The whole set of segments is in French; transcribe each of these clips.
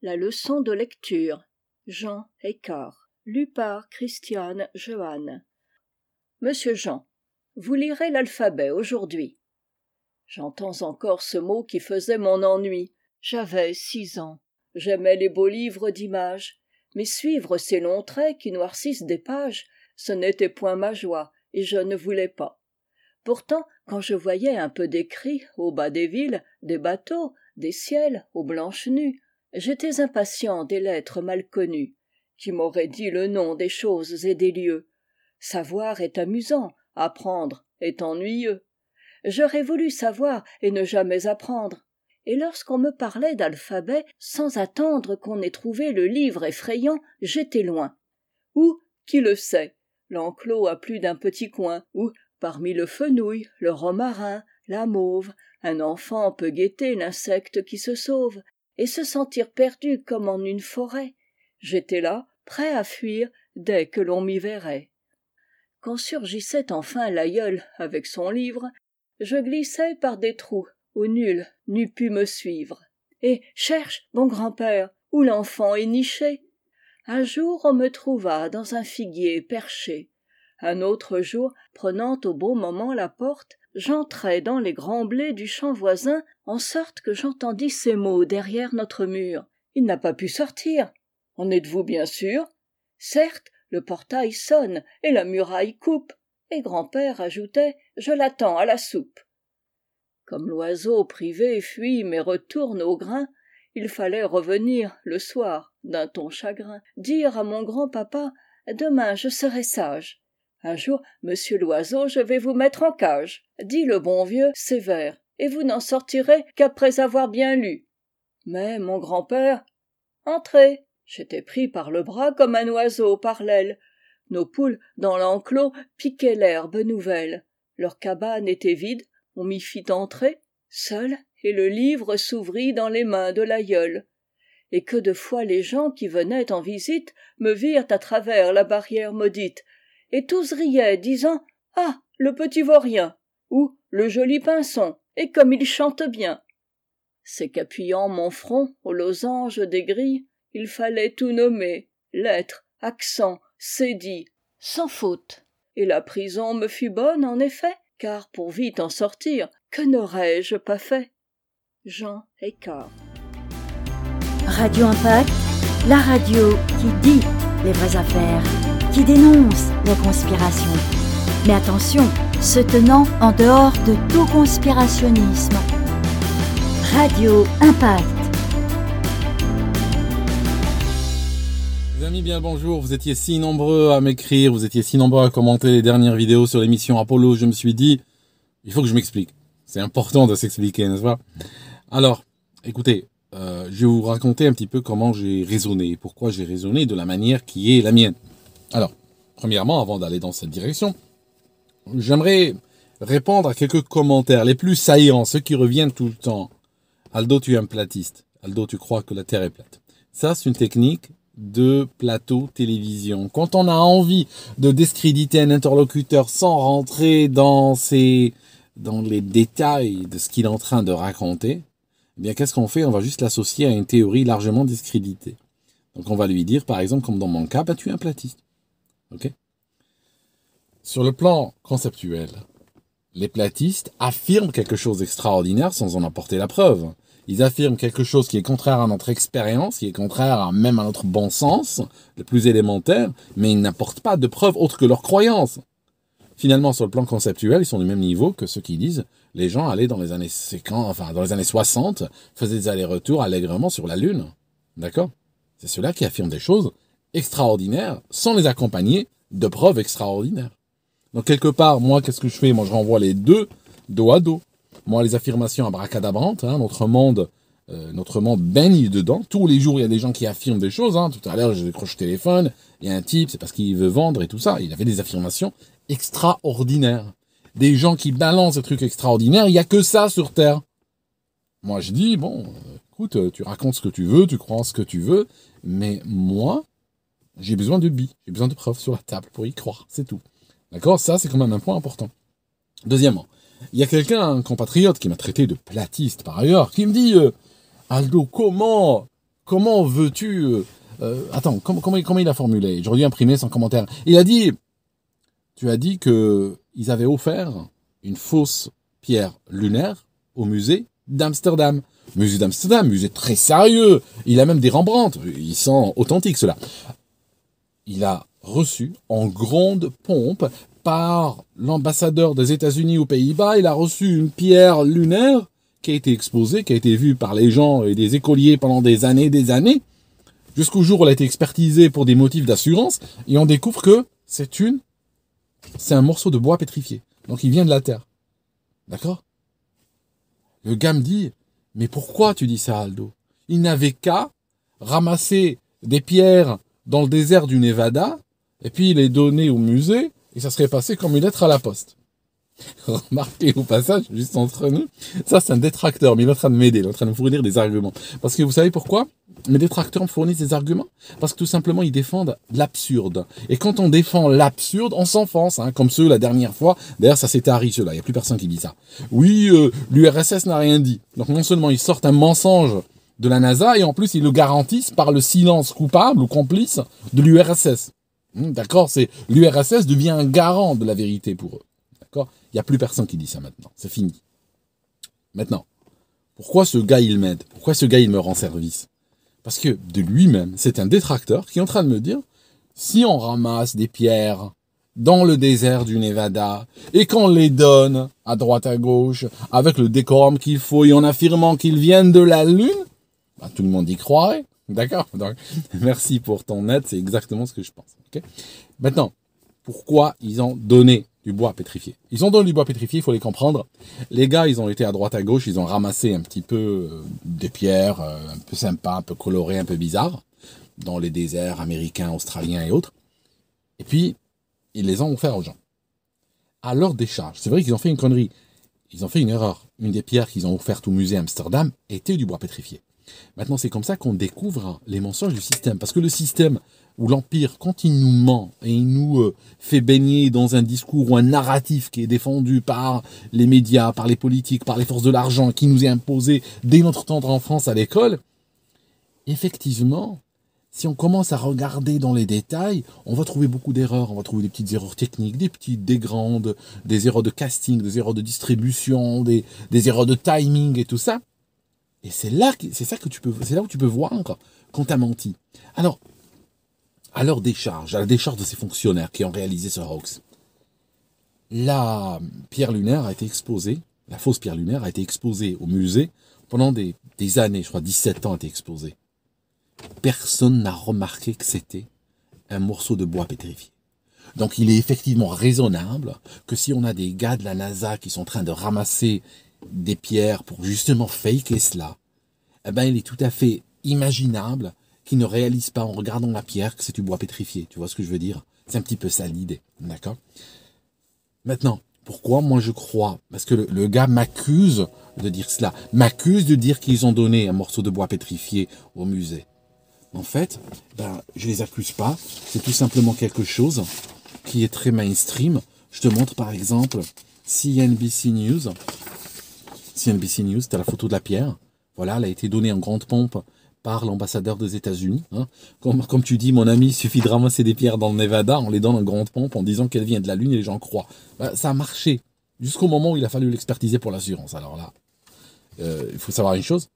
La leçon de lecture. Jean Écart. Lu par Christiane Jeanne. Monsieur Jean, vous lirez l'alphabet aujourd'hui. J'entends encore ce mot qui faisait mon ennui. J'avais six ans. J'aimais les beaux livres d'images, mais suivre ces longs traits qui noircissent des pages, ce n'était point ma joie, et je ne voulais pas. Pourtant, quand je voyais un peu d'écrits au bas des villes, des bateaux, des ciels aux blanches nues, j'étais impatient des lettres mal connues, qui m'auraient dit le nom des choses et des lieux. Savoir est amusant, apprendre est ennuyeux. J'aurais voulu savoir et ne jamais apprendre. Et lorsqu'on me parlait d'alphabet, sans attendre qu'on ait trouvé le livre effrayant, j'étais loin. Ou, qui le sait, l'enclos a plus d'un petit coin, où, parmi le fenouil le romarin la mauve un enfant peut guetter l'insecte qui se sauve et se sentir perdu comme en une forêt. J'étais là prêt à fuir dès que l'on m'y verrait. Quand surgissait enfin l'aïeul avec son livre je glissais par des trous où nul n'eût pu me suivre. Et cherche bon grand-père où l'enfant est niché. Un jour on me trouva dans un figuier perché. Un autre jour prenant au bon moment la porte j'entrai dans les grands blés du champ voisin en sorte que j'entendis ces mots derrière notre mur. Il n'a pas pu sortir. En êtes-vous bien sûr? Certes le portail sonne et la muraille coupe. Et grand-père ajoutait je l'attends à la soupe. Comme l'oiseau privé fuit mais retourne au grain il fallait revenir le soir d'un ton chagrin dire à mon grand-papa demain je serai sage un jour monsieur l'oiseau je vais vous mettre en cage. Dit le bon vieux sévère et vous n'en sortirez qu'après avoir bien lu. Mais mon grand-père entrez. J'étais pris par le bras comme un oiseau par l'aile. Nos poules dans l'enclos piquaient l'herbe nouvelle. Leur cabane était vide on m'y fit entrer seul et le livre s'ouvrit dans les mains de l'aïeul. Et que de fois les gens qui venaient en visite me virent à travers la barrière maudite et tous riaient disant ah le petit vaurien! ou le joli pinson! et comme il chante bien. C'est qu'appuyant mon front au losange des grilles il fallait tout nommer lettres accent cédille sans faute. Et la prison me fut bonne en effet car pour vite en sortir que n'aurais-je pas fait? Jean écart radio impact la radio qui dit les vraies affaires qui dénonce les conspirations. Mais attention, se tenant en dehors de tout conspirationnisme. Radio Impact. Les amis, bien bonjour. Vous étiez si nombreux à m'écrire, vous étiez si nombreux à commenter les dernières vidéos sur l'émission Apollo. Je me suis dit, il faut que je m'explique. C'est important de s'expliquer, n'est-ce pas? Alors, écoutez, euh, je vais vous raconter un petit peu comment j'ai raisonné, pourquoi j'ai raisonné de la manière qui est la mienne. Alors, premièrement, avant d'aller dans cette direction, j'aimerais répondre à quelques commentaires, les plus saillants, ceux qui reviennent tout le temps. Aldo, tu es un platiste. Aldo, tu crois que la Terre est plate. Ça, c'est une technique de plateau télévision. Quand on a envie de discréditer un interlocuteur sans rentrer dans les détails de ce qu'il est en train de raconter, eh bien, qu'est-ce qu'on fait? On va juste l'associer à une théorie largement discréditée. Donc, on va lui dire, par exemple, comme dans mon cas, bah, tu es un platiste. Ok Sur le plan conceptuel, les platistes affirment quelque chose d'extraordinaire sans en apporter la preuve. Ils affirment quelque chose qui est contraire à notre expérience, qui est contraire même à notre bon sens, le plus élémentaire, mais ils n'apportent pas de preuves autres que leur croyance. Finalement, sur le plan conceptuel, ils sont du même niveau que ceux qui disent les gens allaient dans les années 50, enfin dans les années 60, faisaient des allers-retours allègrement sur la Lune. D'accord? C'est ceux-là qui affirment des choses extraordinaires sans les accompagner de preuves extraordinaires. Donc quelque part, moi, qu'est-ce que je fais? Moi, je renvoie les deux dos à dos. Moi, les affirmations abracadabrantes, hein, notre monde, euh, notre monde baigne dedans. Tous les jours, il y a des gens qui affirment des choses. Hein. Tout à l'heure, j'ai décroché le téléphone. Il y a un type, c'est parce qu'il veut vendre et tout ça. Il avait des affirmations extraordinaires. Des gens qui balancent des trucs extraordinaires. Il n'y a que ça sur Terre. Moi, je dis, bon, euh, écoute, tu racontes ce que tu veux, tu crois ce que tu veux, mais moi, j'ai besoin de billes, j'ai besoin de preuves sur la table pour y croire, c'est tout. D'accord Ça, c'est quand même un point important. Deuxièmement, il y a quelqu'un, un compatriote, qui m'a traité de platiste par ailleurs, qui me dit euh, Aldo, comment comment veux-tu... Euh, euh, attends, comment, il a formulé? J'aurais dû imprimer son commentaire. Il a dit, tu as dit que ils avaient offert une fausse pierre lunaire au musée d'Amsterdam. Musée d'Amsterdam, musée très sérieux. Il a même des Rembrandt. Ils sont authentiques, ceux-là. Il a reçu en grande pompe par l'ambassadeur des États-Unis aux Pays-Bas. Il a reçu une pierre lunaire qui a été exposée, qui a été vue par les gens et des écoliers pendant des années et des années, jusqu'au jour où elle a été expertisée pour des motifs d'assurance, et on découvre que c'est une, c'est un morceau de bois pétrifié. Donc il vient de la terre. D'accord? Le gars me dit, mais pourquoi tu dis ça, Aldo? Il n'avait qu'à ramasser des pierres dans le désert du Nevada, et puis les donner au musée, et ça serait passé comme une lettre à la poste. Remarquez au passage, juste entre nous, ça c'est un détracteur, mais il est en train de m'aider, il est en train de me fournir des arguments. Parce que vous savez pourquoi? Mes détracteurs me fournissent des arguments? Parce que tout simplement ils défendent l'absurde. Et quand on défend l'absurde, on s'enfonce, hein, comme ceux la dernière fois. D'ailleurs ça s'était arrivé ceux-là, il n'y a plus personne qui dit ça. Oui, euh, l'URSS n'a rien dit. Donc non seulement ils sortent un mensonge de la NASA, et en plus ils le garantissent par le silence coupable ou complice de l'URSS. Hmm, d'accord C'est l'URSS devient un garant de la vérité pour eux. D'accord? Il n'y a plus personne qui dit ça maintenant. C'est fini. Maintenant, pourquoi ce gars il m'aide? Pourquoi ce gars il me rend service? Parce que de lui-même, c'est un détracteur qui est en train de me dire si on ramasse des pierres dans le désert du Nevada et qu'on les donne à droite à gauche avec le décorum qu'il faut et en affirmant qu'ils viennent de la Lune, bah, tout le monde y croirait. D'accord? Donc, merci pour ton aide, c'est exactement ce que je pense. Maintenant, pourquoi ils ont donné du bois pétrifié? Ils ont donné du bois pétrifié, il faut les comprendre. Les gars, ils ont été à droite à gauche, ils ont ramassé un petit peu euh, des pierres euh, un peu sympas, un peu colorées, un peu bizarres, dans les déserts américains, australiens et autres. Et puis, ils les ont offerts aux gens. À leur décharge, c'est vrai qu'ils ont fait une connerie. Ils ont fait une erreur. Une des pierres qu'ils ont offertes au musée Amsterdam était du bois pétrifié. Maintenant, c'est comme ça qu'on découvre les mensonges du système. Parce que le système où l'Empire, quand il nous ment et il nous euh, fait baigner dans un discours ou un narratif qui est défendu par les médias, par les politiques, par les forces de l'argent, qui nous est imposé dès notre tendre enfance à l'école, effectivement, si on commence à regarder dans les détails, on va trouver beaucoup d'erreurs. On va trouver des petites erreurs techniques, des petites, des grandes, des erreurs de casting, des erreurs de distribution, des, des erreurs de timing et tout ça. Et c'est là, c'est ça que tu peux, c'est là où tu peux voir qu'on t'a menti. Alors, à leur décharge, à la décharge de ces fonctionnaires qui ont réalisé ce hoax, la pierre lunaire a été exposée, la fausse pierre lunaire a été exposée au musée pendant des, des années, je crois 17 ans a été exposée. Personne n'a remarqué que c'était un morceau de bois pétrifié. Donc il est effectivement raisonnable que si on a des gars de la NASA qui sont en train de ramasser des pierres pour justement faker cela, eh ben, il est tout à fait imaginable qu'ils ne réalisent pas en regardant la pierre que c'est du bois pétrifié. Tu vois ce que je veux dire? C'est un petit peu ça l'idée. D'accord? Maintenant, pourquoi moi je crois? Parce que le, gars m'accuse de dire cela, m'accuse de dire qu'ils ont donné un morceau de bois pétrifié au musée. En fait, ben, je les accuse pas. C'est tout simplement quelque chose qui est très mainstream. Je te montre par exemple CNBC News. CNBC News, c'était la photo de la pierre. Voilà, elle a été donnée en grande pompe par l'ambassadeur des États-Unis. Hein. Comme, comme tu dis, mon ami, il suffit de ramasser des pierres dans le Nevada, on les donne en grande pompe en disant qu'elle vient de la Lune et les gens croient. Bah, ça a marché jusqu'au moment où il a fallu l'expertiser pour l'assurance. Alors là, euh, il faut savoir une chose,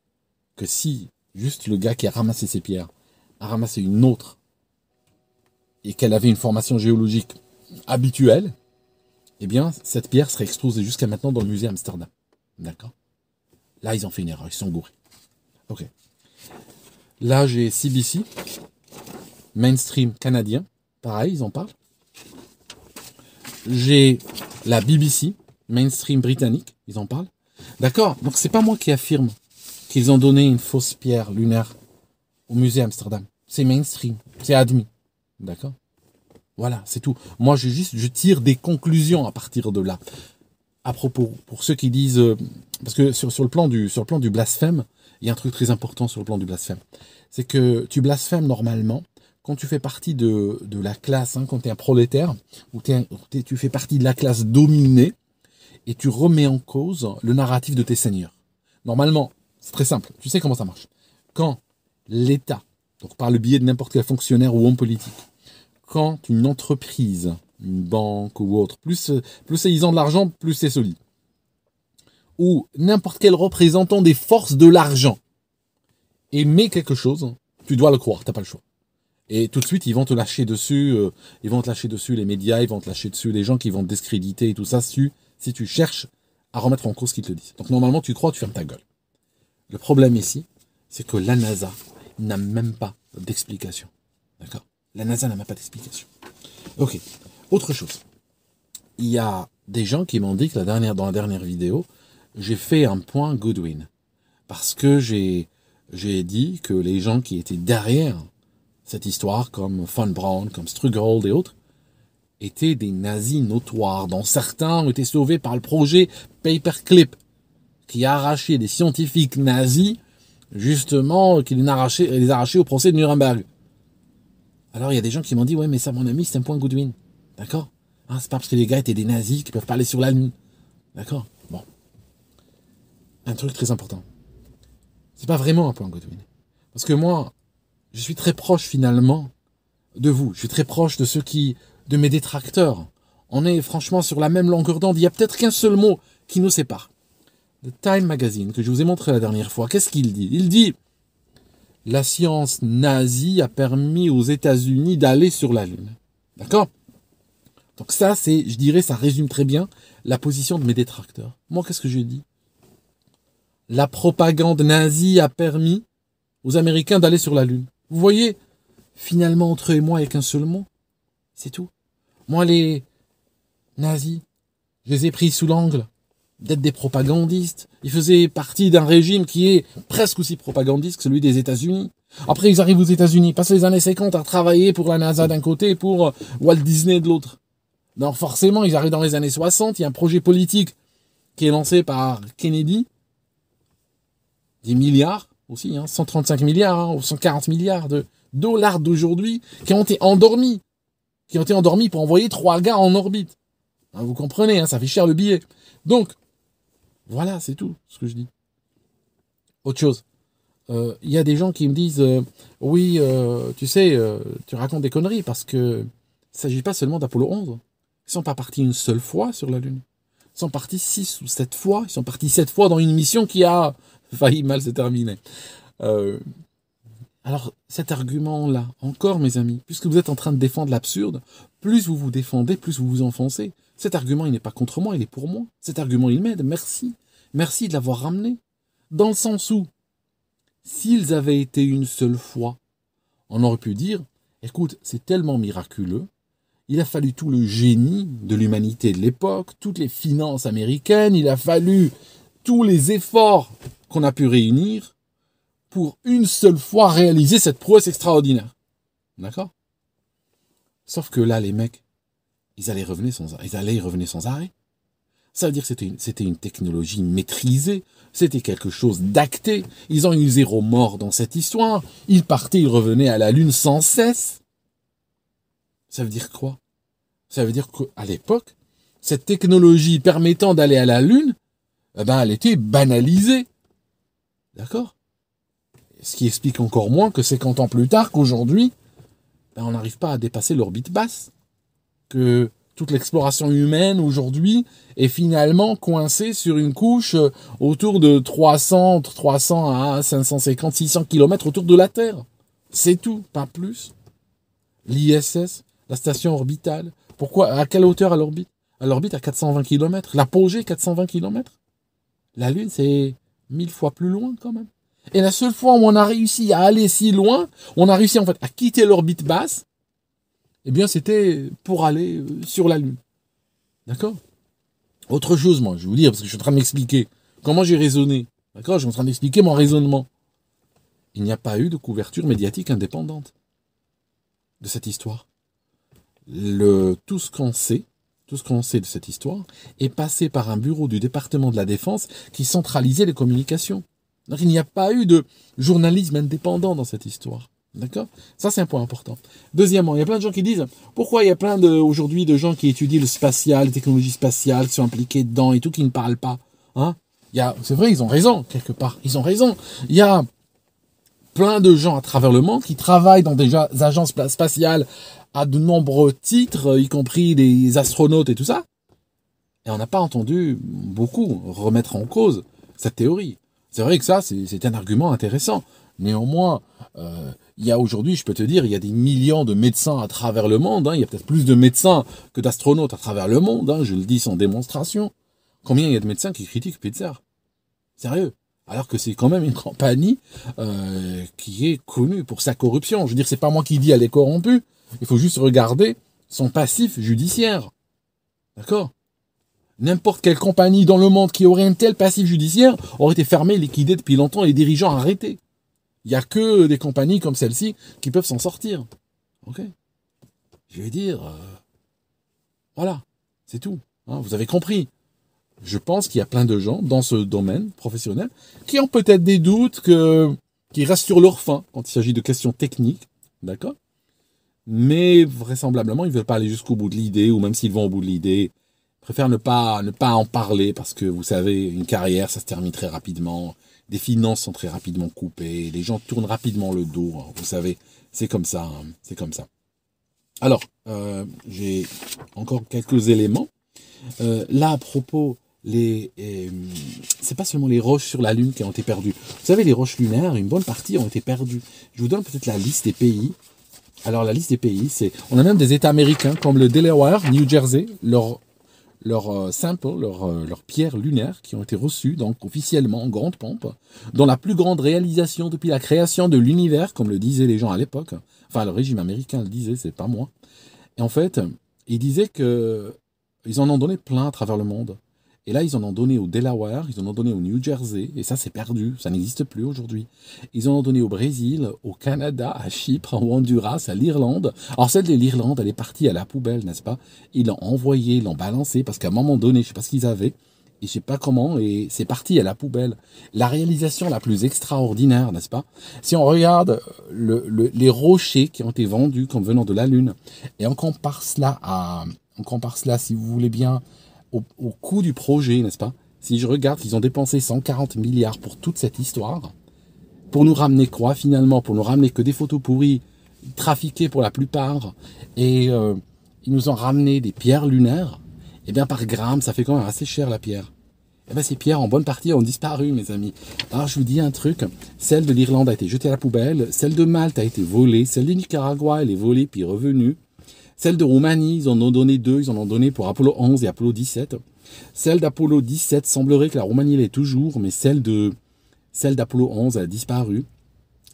que si juste le gars qui a ramassé ces pierres a ramassé une autre et qu'elle avait une formation géologique habituelle, eh bien, cette pierre serait exposée jusqu'à maintenant dans le musée Amsterdam. D'accord Là, ils ont fait une erreur, ils sont gourés. Ok. Là, j'ai CBC, mainstream canadien. Pareil, ils en parlent. J'ai la BBC, mainstream britannique, ils en parlent. D'accord Donc, c'est pas moi qui affirme qu'ils ont donné une fausse pierre lunaire au musée Amsterdam. C'est mainstream, c'est admis. D'accord Voilà, c'est tout. Moi, je juste, je tire des conclusions à partir de là à propos, pour ceux qui disent, euh, parce que sur, le plan du, sur le plan du blasphème, il y a un truc très important sur le plan du blasphème. C'est que tu blasphèmes normalement quand tu fais partie de, de la classe, hein, quand tu es un prolétaire, ou tu fais partie de la classe dominée, et tu remets en cause le narratif de tes seigneurs. Normalement, c'est très simple, tu sais comment ça marche. Quand l'État, donc par le biais de n'importe quel fonctionnaire ou homme politique, quand une entreprise, une banque ou autre, plus, plus ils ont de l'argent, plus c'est solide, ou n'importe quel représentant des forces de l'argent émet quelque chose, tu dois le croire, t'as pas le choix. Et tout de suite, ils vont te lâcher dessus, euh, ils vont te lâcher dessus les médias, ils vont te lâcher dessus les gens qui vont te discréditer et tout ça, si, si tu cherches à remettre en cause ce qu'ils te disent. Donc normalement, tu crois, tu fermes ta gueule. Le problème ici, c'est que la NASA n'a même pas d'explication. D'accord? La NASA n'a même pas d'explication. Ok. Autre chose. Il y a des gens qui m'ont dit que dans la dernière vidéo, j'ai fait un point Goodwin. Parce que j'ai, dit que les gens qui étaient derrière cette histoire, comme Von Braun, comme Strugold et autres, étaient des nazis notoires, dont certains ont été sauvés par le projet Paperclip, qui a arraché des scientifiques nazis, justement, qui les arraché, les au procès de Nuremberg. Alors il y a des gens qui m'ont dit, ouais, mais ça, mon ami, c'est un point Goodwin. D'accord hein, C'est pas parce que les gars étaient des nazis qui peuvent pas aller sur la Lune. D'accord Bon. Un truc très important. C'est pas vraiment un point Godwin. Parce que moi, je suis très proche finalement de vous. Je suis très proche de ceux qui, de mes détracteurs. On est franchement sur la même longueur d'onde. Il y a peut-être qu'un seul mot qui nous sépare. Le Time Magazine, que je vous ai montré la dernière fois, qu'est-ce qu'il dit? Il dit la science nazie a permis aux États-Unis d'aller sur la Lune. D'accord? Donc ça, c'est, je dirais, ça résume très bien la position de mes détracteurs. Moi, qu'est-ce que je dis? La propagande nazie a permis aux Américains d'aller sur la Lune. Vous voyez, finalement, entre eux et moi, avec un seul mot, c'est tout. Moi, les nazis, je les ai pris sous l'angle d'être des propagandistes. Ils faisaient partie d'un régime qui est presque aussi propagandiste que celui des États-Unis. Après, ils arrivent aux États-Unis, passent les années 50 à travailler pour la NASA d'un côté et pour Walt Disney de l'autre. Donc forcément, ils arrivent dans les années 60, il y a un projet politique qui est lancé par Kennedy. Des milliards aussi, hein, 135 milliards hein, ou 140 milliards de dollars d'aujourd'hui qui ont été endormis. Qui ont été endormis pour envoyer trois gars en orbite. Hein, vous comprenez, hein, ça fait cher le billet. Donc, voilà, c'est tout ce que je dis. Autre chose. Il euh, y a des gens qui me disent euh, Oui, euh, tu sais, tu racontes des conneries parce que il ne s'agit pas seulement d'Apollo 11. Ils sont pas partis une seule fois sur la Lune. Ils sont partis six ou sept fois. Ils sont partis sept fois dans une mission qui a failli mal se terminer. alors, cet argument-là, encore, mes amis, puisque vous êtes en train de défendre l'absurde, plus vous vous défendez, plus vous vous enfoncez. Cet argument, il n'est pas contre moi, il est pour moi. Cet argument, il m'aide. Merci. Merci de l'avoir ramené. Dans le sens où, s'ils avaient été une seule fois, on aurait pu dire, écoute, c'est tellement miraculeux, il a fallu tout le génie de l'humanité de l'époque, toutes les finances américaines, il a fallu tous les efforts qu'on a pu réunir pour une seule fois réaliser cette prouesse extraordinaire. D'accord? Sauf que là, les mecs, ils allaient revenir sans, revenir sans arrêt. Ça veut dire que c'était une, c'était une technologie maîtrisée, c'était quelque chose d'acté. Ils ont eu zéro mort dans cette histoire. Ils partaient, ils revenaient à la Lune sans cesse. Ça veut dire quoi? Ça veut dire qu'à l'époque, cette technologie permettant d'aller à la Lune, eh ben, elle était banalisée. D'accord? Ce qui explique encore moins que 50 ans plus tard qu'aujourd'hui, ben, on n'arrive pas à dépasser l'orbite basse. Que toute l'exploration humaine aujourd'hui est finalement coincée sur une couche euh, autour de 300, 300 à 550, 600 km autour de la Terre. C'est tout, pas plus. L'ISS, la station orbitale. Pourquoi À quelle hauteur à l'orbite? À l'orbite à 420 km. L'apogée 420 km. La Lune, c'est mille fois plus loin quand même. Et la seule fois où on a réussi à aller si loin, on a réussi en fait à quitter l'orbite basse eh bien, c'était pour aller euh, sur la Lune. D'accord? Autre chose, moi, je vais vous dire, parce que je suis en train de m'expliquer comment j'ai raisonné. D'accord? Je suis en train d'expliquer mon raisonnement. Il n'y a pas eu de couverture médiatique indépendante de cette histoire. Le, tout ce qu'on sait, tout ce qu'on sait de cette histoire, est passé par un bureau du département de la Défense qui centralisait les communications. Donc il n'y a pas eu de journalisme indépendant dans cette histoire. D'accord? Ça, c'est un point important. Deuxièmement, il y a plein de gens qui disent pourquoi il y a plein aujourd'hui de gens qui étudient le spatial, les technologies spatiales, qui sont impliqués dedans et tout, qui ne parlent pas. Hein? C'est vrai, ils ont raison, quelque part. Ils ont raison. Il y a plein de gens à travers le monde qui travaillent dans des agences spatiales à de nombreux titres, y compris des astronautes et tout ça. Et on n'a pas entendu beaucoup remettre en cause cette théorie. C'est vrai que ça, c'est un argument intéressant. Néanmoins, euh, il y a aujourd'hui, je peux te dire, il y a des millions de médecins à travers le monde. Hein. il y a peut-être plus de médecins que d'astronautes à travers le monde. Hein. je le dis sans démonstration. Combien il y a de médecins qui critiquent Pfizer Sérieux alors que c'est quand même une compagnie euh, qui est connue pour sa corruption. Je veux dire, c'est pas moi qui dis elle est corrompue. Il faut juste regarder son passif judiciaire. D'accord? N'importe quelle compagnie dans le monde qui aurait un tel passif judiciaire aurait été fermée, liquidée depuis longtemps et les dirigeants arrêtés. Il n'y a que des compagnies comme celle-ci qui peuvent s'en sortir. Ok? Je vais dire, euh, voilà, c'est tout. Hein, vous avez compris. Je pense qu'il y a plein de gens dans ce domaine professionnel qui ont peut-être des doutes, que, qui restent sur leur faim quand il s'agit de questions techniques. D'accord? Mais vraisemblablement, ils ne veulent pas aller jusqu'au bout de l'idée, ou même s'ils vont au bout de l'idée, préfèrent ne pas, ne pas en parler parce que vous savez, une carrière, ça se termine très rapidement des finances sont très rapidement coupées, les gens tournent rapidement le dos, hein. vous savez, c'est comme ça, hein. c'est comme ça. Alors, euh, j'ai encore quelques éléments. Euh, là, à propos, les, euh, c'est pas seulement les roches sur la Lune qui ont été perdues. Vous savez, les roches lunaires, une bonne partie ont été perdues. Je vous donne peut-être la liste des pays. Alors, la liste des pays, c'est, on a même des États américains comme le Delaware, New Jersey, leur leurs euh, samples, leurs, euh, leurs pierres lunaires qui ont été reçues donc officiellement en grande pompe, dans la plus grande réalisation depuis la création de l'univers, comme le disaient les gens à l'époque. Enfin, le régime américain le disait, c'est pas moi. Et en fait, ils disaient que ils en ont donné plein à travers le monde. Et là, ils en ont donné au Delaware, ils en ont donné au New Jersey, et ça, c'est perdu, ça n'existe plus aujourd'hui. Ils en ont donné au Brésil, au Canada, à Chypre, au Honduras, à l'Irlande. Alors, celle de l'Irlande, elle est partie à la poubelle, n'est-ce pas? Ils l'ont envoyée, l'ont balancée, parce qu'à un moment donné, je sais pas ce qu'ils avaient, et je sais pas comment, et c'est parti à la poubelle. La réalisation la plus extraordinaire, n'est-ce pas? Si on regarde le, les rochers qui ont été vendus comme venant de la Lune, et on compare cela à, on compare cela, si vous voulez bien, au, coût du projet, n'est-ce pas? Si je regarde qu'ils ont dépensé 140 milliards pour toute cette histoire, pour nous ramener quoi finalement? Pour nous ramener que des photos pourries, trafiquées pour la plupart, et euh, ils nous ont ramené des pierres lunaires, eh bien par gramme, ça fait quand même assez cher la pierre. Eh bien ces pierres en bonne partie ont disparu, mes amis. Alors je vous dis un truc, celle de l'Irlande a été jetée à la poubelle, celle de Malte a été volée, celle du Nicaragua elle est volée puis revenue. Celle de Roumanie, ils en ont donné deux, ils en ont donné pour Apollo 11 et Apollo 17. Celle d'Apollo 17 semblerait que la Roumanie l'est toujours, mais celle de celle d'Apollo 11 a disparu.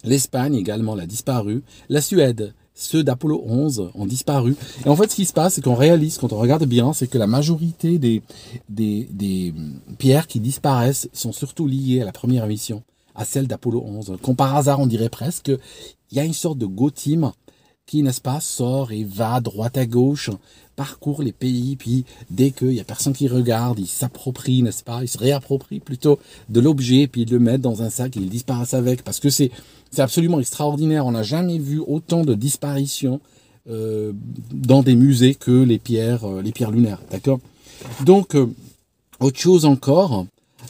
L'Espagne également a disparu. La Suède, ceux d'Apollo 11 ont disparu. Et en fait, ce qui se passe, c'est qu'on réalise, quand on regarde bien, c'est que la majorité des, des, des pierres qui disparaissent sont surtout liées à la première mission, à celle d'Apollo 11. Comme par hasard, on dirait presque, il y a une sorte de Go Team qui, n'est-ce pas, sort et va droite à gauche, parcourt les pays, puis dès qu'il y a personne qui regarde, il s'approprie, n'est-ce pas, il se réapproprie plutôt de l'objet, puis il le met dans un sac et il disparaît avec, parce que c'est c'est absolument extraordinaire. On n'a jamais vu autant de disparitions euh, dans des musées que les pierres, euh, les pierres lunaires, d'accord? Donc, euh, autre chose encore,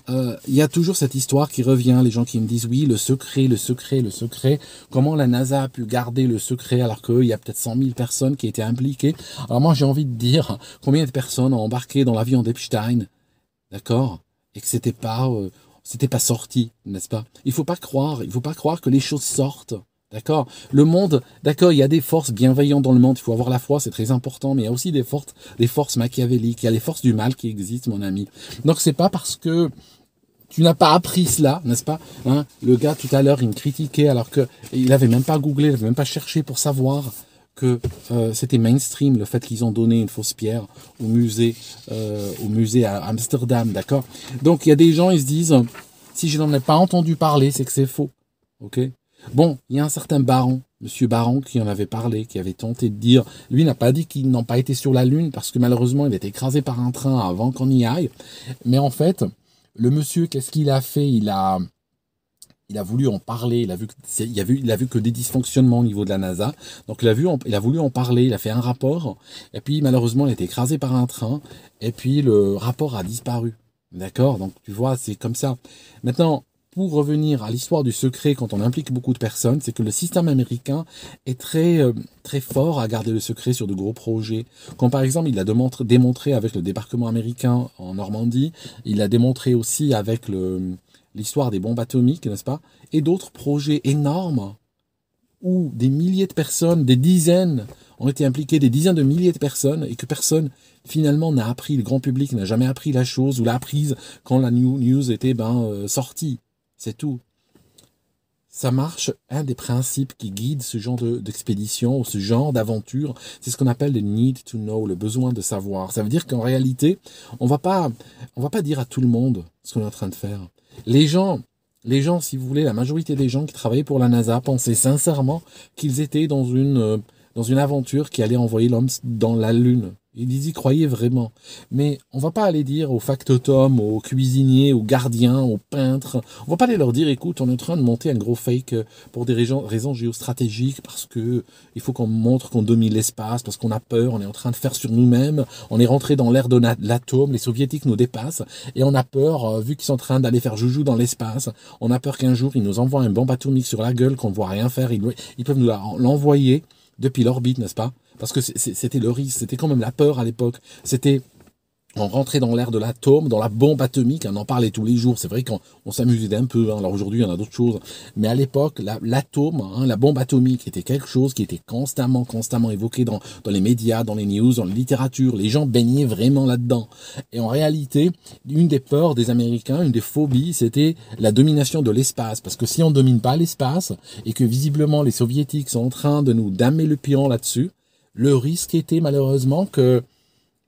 il euh, y a toujours cette histoire qui revient, les gens qui me disent oui, le secret, le secret, le secret. Comment la NASA a pu garder le secret alors qu'il y a peut-être 100 000 personnes qui étaient impliquées Alors moi j'ai envie de dire combien de personnes ont embarqué dans l'avion d'Epstein, d'accord? Et que c'était pas, euh, c'était pas sorti, n'est-ce pas? Il faut pas croire, il faut pas croire que les choses sortent. D'accord? Le monde, d'accord, il y a des forces bienveillantes dans le monde, il faut avoir la foi, c'est très important, mais il y a aussi des forces, des forces machiavéliques, il y a les forces du mal qui existent, mon ami. Donc c'est pas parce que tu n'as pas appris cela, n'est-ce pas hein? Le gars tout à l'heure, il me critiquait alors que il même pas googlé, il avait même pas cherché pour savoir que euh, c'était mainstream le fait qu'ils ont donné une fausse pierre au musée, euh, au musée à Amsterdam, d'accord? Donc il y a des gens, ils se disent, si je n'en ai pas entendu parler, c'est que c'est faux, ok? Bon, il y a un certain Baron, Monsieur Baron, qui en avait parlé, qui avait tenté de dire, lui n'a pas dit qu'ils n'ont pas été sur la Lune parce que malheureusement il était écrasé par un train avant qu'on y aille, mais en fait le monsieur, qu'est-ce qu'il a fait? Il a, il a voulu en parler. Il a vu, que, il a vu, il a vu que des dysfonctionnements au niveau de la NASA. Donc il a vu, il a voulu en parler. Il a fait un rapport. Et puis malheureusement, il a été écrasé par un train. Et puis le rapport a disparu. D'accord? Donc tu vois, c'est comme ça. Maintenant, revenir à l'histoire du secret quand on implique beaucoup de personnes, c'est que le système américain est très euh, très fort à garder le secret sur de gros projets. Quand par exemple il l'a démontré avec le débarquement américain en Normandie, il l'a démontré aussi avec l'histoire des bombes atomiques, n'est-ce pas Et d'autres projets énormes où des milliers de personnes, des dizaines ont été impliquées, des dizaines de milliers de personnes, et que personne finalement n'a appris, le grand public n'a jamais appris la chose ou l'a apprise quand la news était ben, euh, sortie. C'est tout. Ça marche, un des principes qui guide ce genre d'expédition ou ce genre d'aventure, c'est ce qu'on appelle le need to know, le besoin de savoir. Ça veut dire qu'en réalité, on va pas, va pas dire à tout le monde ce qu'on est en train de faire. Les gens, les gens, si vous voulez, la majorité des gens qui travaillaient pour la NASA pensaient sincèrement qu'ils étaient dans une, euh, dans une aventure qui allait envoyer l'homme dans la Lune. Ils y croyaient vraiment. Mais on va pas aller dire aux factotums, aux cuisiniers, aux gardiens, aux peintres, on va pas aller leur dire, écoute, on est en train de monter un gros fake pour des raisons, géostratégiques, parce que il faut qu'on montre qu'on domine l'espace, parce qu'on a peur, on est en train de faire sur nous-mêmes, on est rentré dans l'ère de l'atome, les soviétiques nous dépassent, et on a peur, euh, vu qu'ils sont en train d'aller faire joujou dans l'espace, on a peur qu'un jour ils nous envoient un bombe atomique sur la gueule, qu'on ne voit rien faire, ils peuvent nous l'envoyer depuis l'orbite, n'est-ce pas? Parce que c'était le risque, c'était quand même la peur à l'époque. C'était on rentrait dans l'ère de l'atome, dans la bombe atomique, on en parlait tous les jours. C'est vrai qu'on s'amusait un peu. Hein. Alors aujourd'hui, en a d'autres choses. Mais à l'époque, l'atome, hein, la bombe atomique était quelque chose qui était constamment, constamment évoqué dans, dans les médias, dans les news, dans la littérature. Les gens baignaient vraiment là-dedans. Et en réalité, une des peurs des Américains, une des phobies, c'était la domination de l'espace. Parce que si on ne domine pas l'espace, et que visiblement les soviétiques sont en train de nous damer le pion là-dessus, le risque était malheureusement que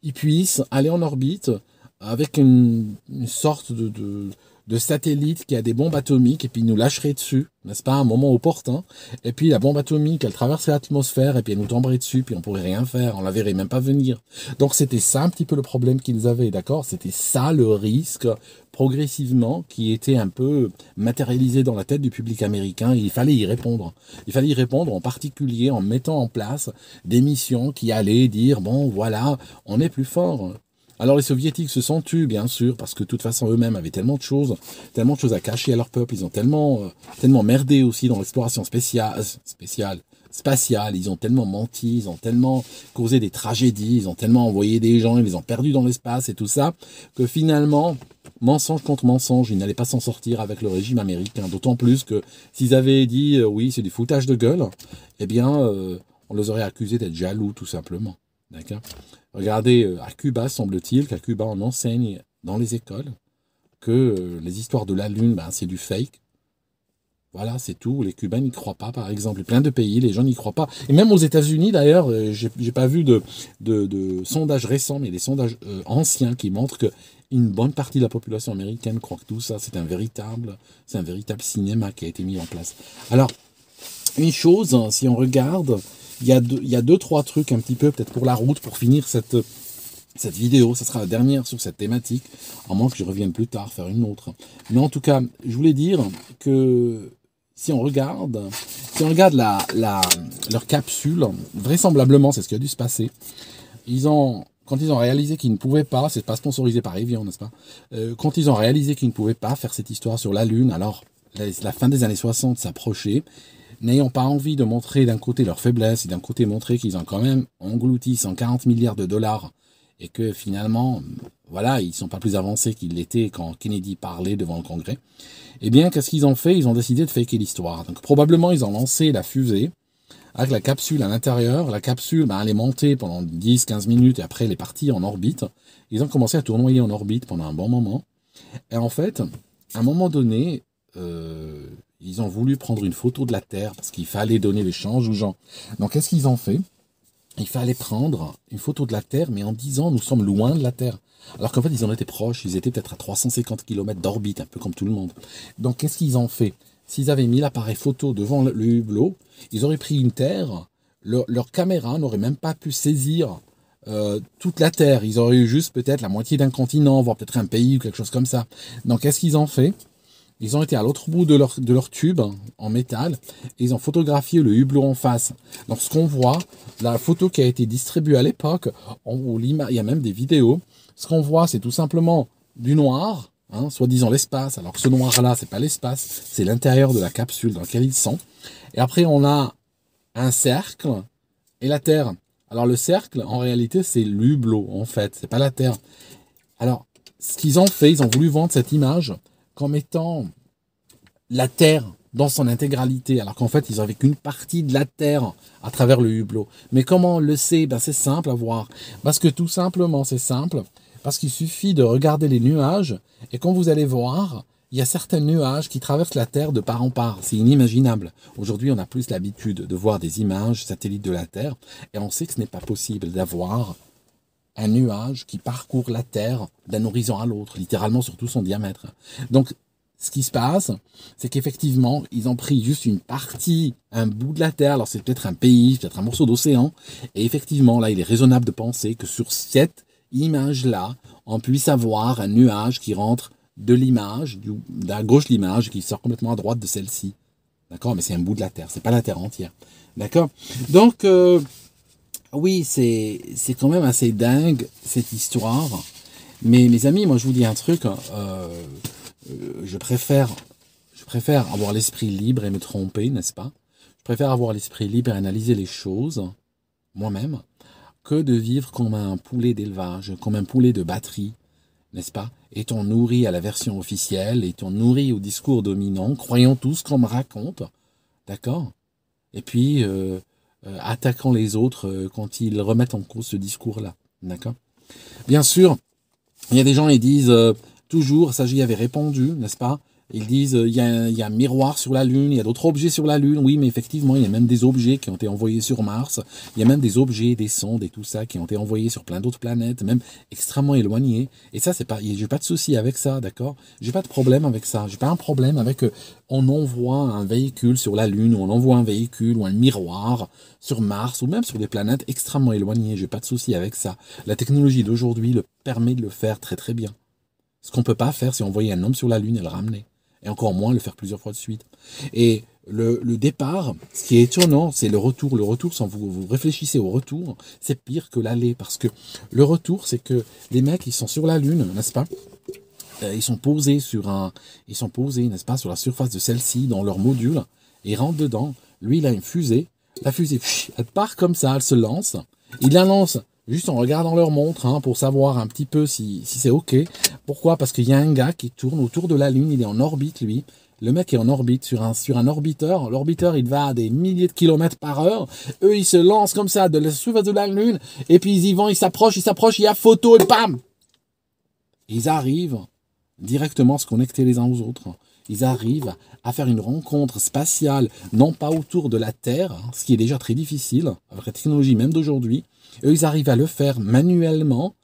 ils puissent aller en orbite avec une, sorte de, de, satellite qui a des bombes atomiques et puis nous lâcherait dessus, n'est-ce pas, à un moment opportun. Et puis la bombe atomique, elle traverserait l'atmosphère et puis elle nous tomberait dessus, puis on pourrait rien faire, on la verrait même pas venir. Donc c'était ça un petit peu le problème qu'ils avaient, d'accord? C'était ça le risque progressivement qui était un peu matérialisé dans la tête du public américain. il fallait y répondre. Il fallait y répondre en particulier en mettant en place des missions qui allaient dire bon voilà, on est plus fort. Alors les soviétiques se sont tus, bien sûr, parce que de toute façon eux-mêmes avaient tellement de choses, tellement de choses à cacher à leur peuple. Ils ont tellement, euh, tellement merdé aussi dans l'exploration spatiale. Ils ont tellement menti, ils ont tellement causé des tragédies, ils ont tellement envoyé des gens, ils les ont perdus dans l'espace et tout ça, que finalement, mensonge contre mensonge, ils n'allaient pas s'en sortir avec le régime américain. D'autant plus que s'ils avaient dit euh, oui, c'est du foutage de gueule, eh bien, euh, on les aurait accusés d'être jaloux, tout simplement. D'accord? Regardez, euh, à Cuba, semble-t-il, qu'à Cuba, on enseigne dans les écoles que les histoires de la Lune, ben, c'est du fake. Voilà, c'est tout. Les Cubains n'y croient pas, par exemple. Plein de pays, les gens n'y croient pas. Et même aux États-Unis, d'ailleurs, j'ai pas vu de, de, sondages récents, mais des sondages anciens qui montrent que une bonne partie de la population américaine croit que tout ça, c'est un véritable, c'est un véritable cinéma qui a été mis en place. Alors, une chose, hein, si on regarde, il y a deux, il y a deux trois trucs un petit peu, peut-être pour la route, pour finir cette, cette vidéo. Ça sera la dernière sur cette thématique, à moins que je revienne plus tard faire une autre. Mais en tout cas, je voulais dire que si on regarde, si on regarde leur capsule, vraisemblablement, c'est ce qui a dû se passer. Quand ils ont réalisé qu'ils ne pouvaient pas, c'est pas sponsorisé par Evian, n'est-ce pas? Euh, Quand ils ont réalisé qu'ils ne pouvaient pas faire cette histoire sur la Lune, alors la, fin des années 60 s'approchait, n'ayant pas envie de montrer d'un côté leur faiblesse et d'un côté montrer qu'ils ont quand même englouti 140 milliards de dollars et que finalement, voilà, ils sont pas plus avancés qu'ils l'étaient quand Kennedy parlait devant le Congrès. Eh bien, qu'est-ce qu'ils ont fait? Ils ont décidé de faker l'histoire. Donc probablement ils ont lancé la fusée avec la capsule à l'intérieur. La capsule, ben, elle est montée pendant 10-15 minutes et après elle est partie en orbite. Ils ont commencé à tournoyer en orbite pendant un bon moment. Et en fait, à un moment donné, euh, ils ont voulu prendre une photo de la Terre parce qu'il fallait donner l'échange aux gens. Donc qu'est-ce qu'ils ont fait? Il fallait prendre une photo de la Terre, mais en disant nous sommes loin de la Terre. Alors qu'en fait, ils en étaient proches, ils étaient peut-être à 350 km d'orbite, un peu comme tout le monde. Donc qu'est-ce qu'ils ont fait? S'ils avaient mis l'appareil photo devant le hublot, ils auraient pris une terre, leur, caméra n'aurait même pas pu saisir euh, toute la terre. Ils auraient eu juste peut-être la moitié d'un continent, voire peut-être un pays ou quelque chose comme ça. Donc qu'est-ce qu'ils ont fait? Ils ont été à l'autre bout de leur, de leur tube en métal et ils ont photographié le hublot en face. Donc ce qu'on voit, la photo qui a été distribuée à l'époque, il y a même des vidéos, ce qu'on voit c'est tout simplement du noir, hein, soi-disant l'espace, alors que ce noir-là, c'est pas l'espace, c'est l'intérieur de la capsule dans laquelle ils sont. Et après, on a un cercle et la Terre. Alors le cercle, en réalité, c'est l'hublot, en fait, c'est pas la Terre. Alors, ce qu'ils ont fait, ils ont voulu vendre cette image comme étant la Terre dans son intégralité, alors qu'en fait, ils avaient qu'une partie de la Terre à travers le hublot. Mais comment on le sait? Ben, C'est simple à voir. Parce que tout simplement, c'est simple. Parce qu'il suffit de regarder les nuages, et quand vous allez voir, il y a certains nuages qui traversent la Terre de part en part. C'est inimaginable. Aujourd'hui, on a plus l'habitude de voir des images satellites de la Terre, et on sait que ce n'est pas possible d'avoir un nuage qui parcourt la Terre d'un horizon à l'autre, littéralement sur tout son diamètre. Donc, ce qui se passe, c'est qu'effectivement, ils ont pris juste une partie, un bout de la Terre, alors c'est peut-être un pays, peut-être un morceau d'océan, et effectivement, là, il est raisonnable de penser que sur cette image-là, on puisse avoir un nuage qui rentre de l'image, de gauche l'image, qui sort complètement à droite de celle-ci. D'accord? Mais c'est un bout de la Terre, c'est pas la Terre entière. D'accord? Donc, euh, oui, c'est, c'est quand même assez dingue, cette histoire. Mais mes amis, moi je vous dis un truc, euh, euh, je préfère, je préfère avoir l'esprit libre et me tromper, n'est-ce pas? Je préfère avoir l'esprit libre et analyser les choses moi-même que de vivre comme un poulet d'élevage, comme un poulet de batterie, n'est-ce pas? Est-on nourri à la version officielle Est-on nourri au discours dominant Croyons tout ce qu'on me raconte, d'accord? Et puis euh, attaquant les autres quand ils remettent en cause ce discours-là, d'accord? Bien sûr, il y a des gens qui disent Toujours, ça j'y avait répondu, n'est-ce pas? Ils disent il y, a, y, a, un miroir sur la Lune, il y a d'autres objets sur la Lune. Oui, mais effectivement, il y a même des objets qui ont été envoyés sur Mars. Il y a même des objets, des sondes et tout ça qui ont été envoyés sur plein d'autres planètes, même extrêmement éloignées. Et ça, c'est pas, j'ai pas de souci avec ça, d'accord? J'ai pas de problème avec ça. J'ai pas un problème avec euh, on envoie un véhicule sur la Lune ou on envoie un véhicule ou un miroir sur Mars ou même sur des planètes extrêmement éloignées. J'ai pas de souci avec ça. La technologie d'aujourd'hui le permet de le faire très très bien. Ce qu'on peut pas faire, c'est envoyer un homme sur la Lune et le ramener. Et encore moins le faire plusieurs fois de suite. Et le, départ, ce qui est étonnant, c'est le retour. Le retour, sans vous, vous réfléchissez au retour, c'est pire que l'aller. Parce que le retour, c'est que les mecs, ils sont sur la Lune, n'est-ce pas? Euh, Ils sont posés sur un, ils sont posés, n'est-ce pas, sur la surface de celle-ci, dans leur module. Et ils rentrent dedans. Lui, il a une fusée. La fusée, elle part comme ça, elle se lance. Il la lance juste en regardant leur montre hein, pour savoir un petit peu si, c'est OK. Pourquoi? Parce qu'il y a un gars qui tourne autour de la Lune, il est en orbite lui. Le mec est en orbite sur un, sur un orbiteur. L'orbiteur, il va à des milliers de kilomètres par heure. Eux, ils se lancent comme ça de la surface de la Lune. Et puis ils y vont, ils s'approchent, ils s'approchent, il y a photo et bam Ils arrivent directement à se connecter les uns aux autres. Ils arrivent à faire une rencontre spatiale, non pas autour de la Terre, hein, ce qui est déjà très difficile, avec la technologie même d'aujourd'hui, eux, ils arrivent à le faire manuellement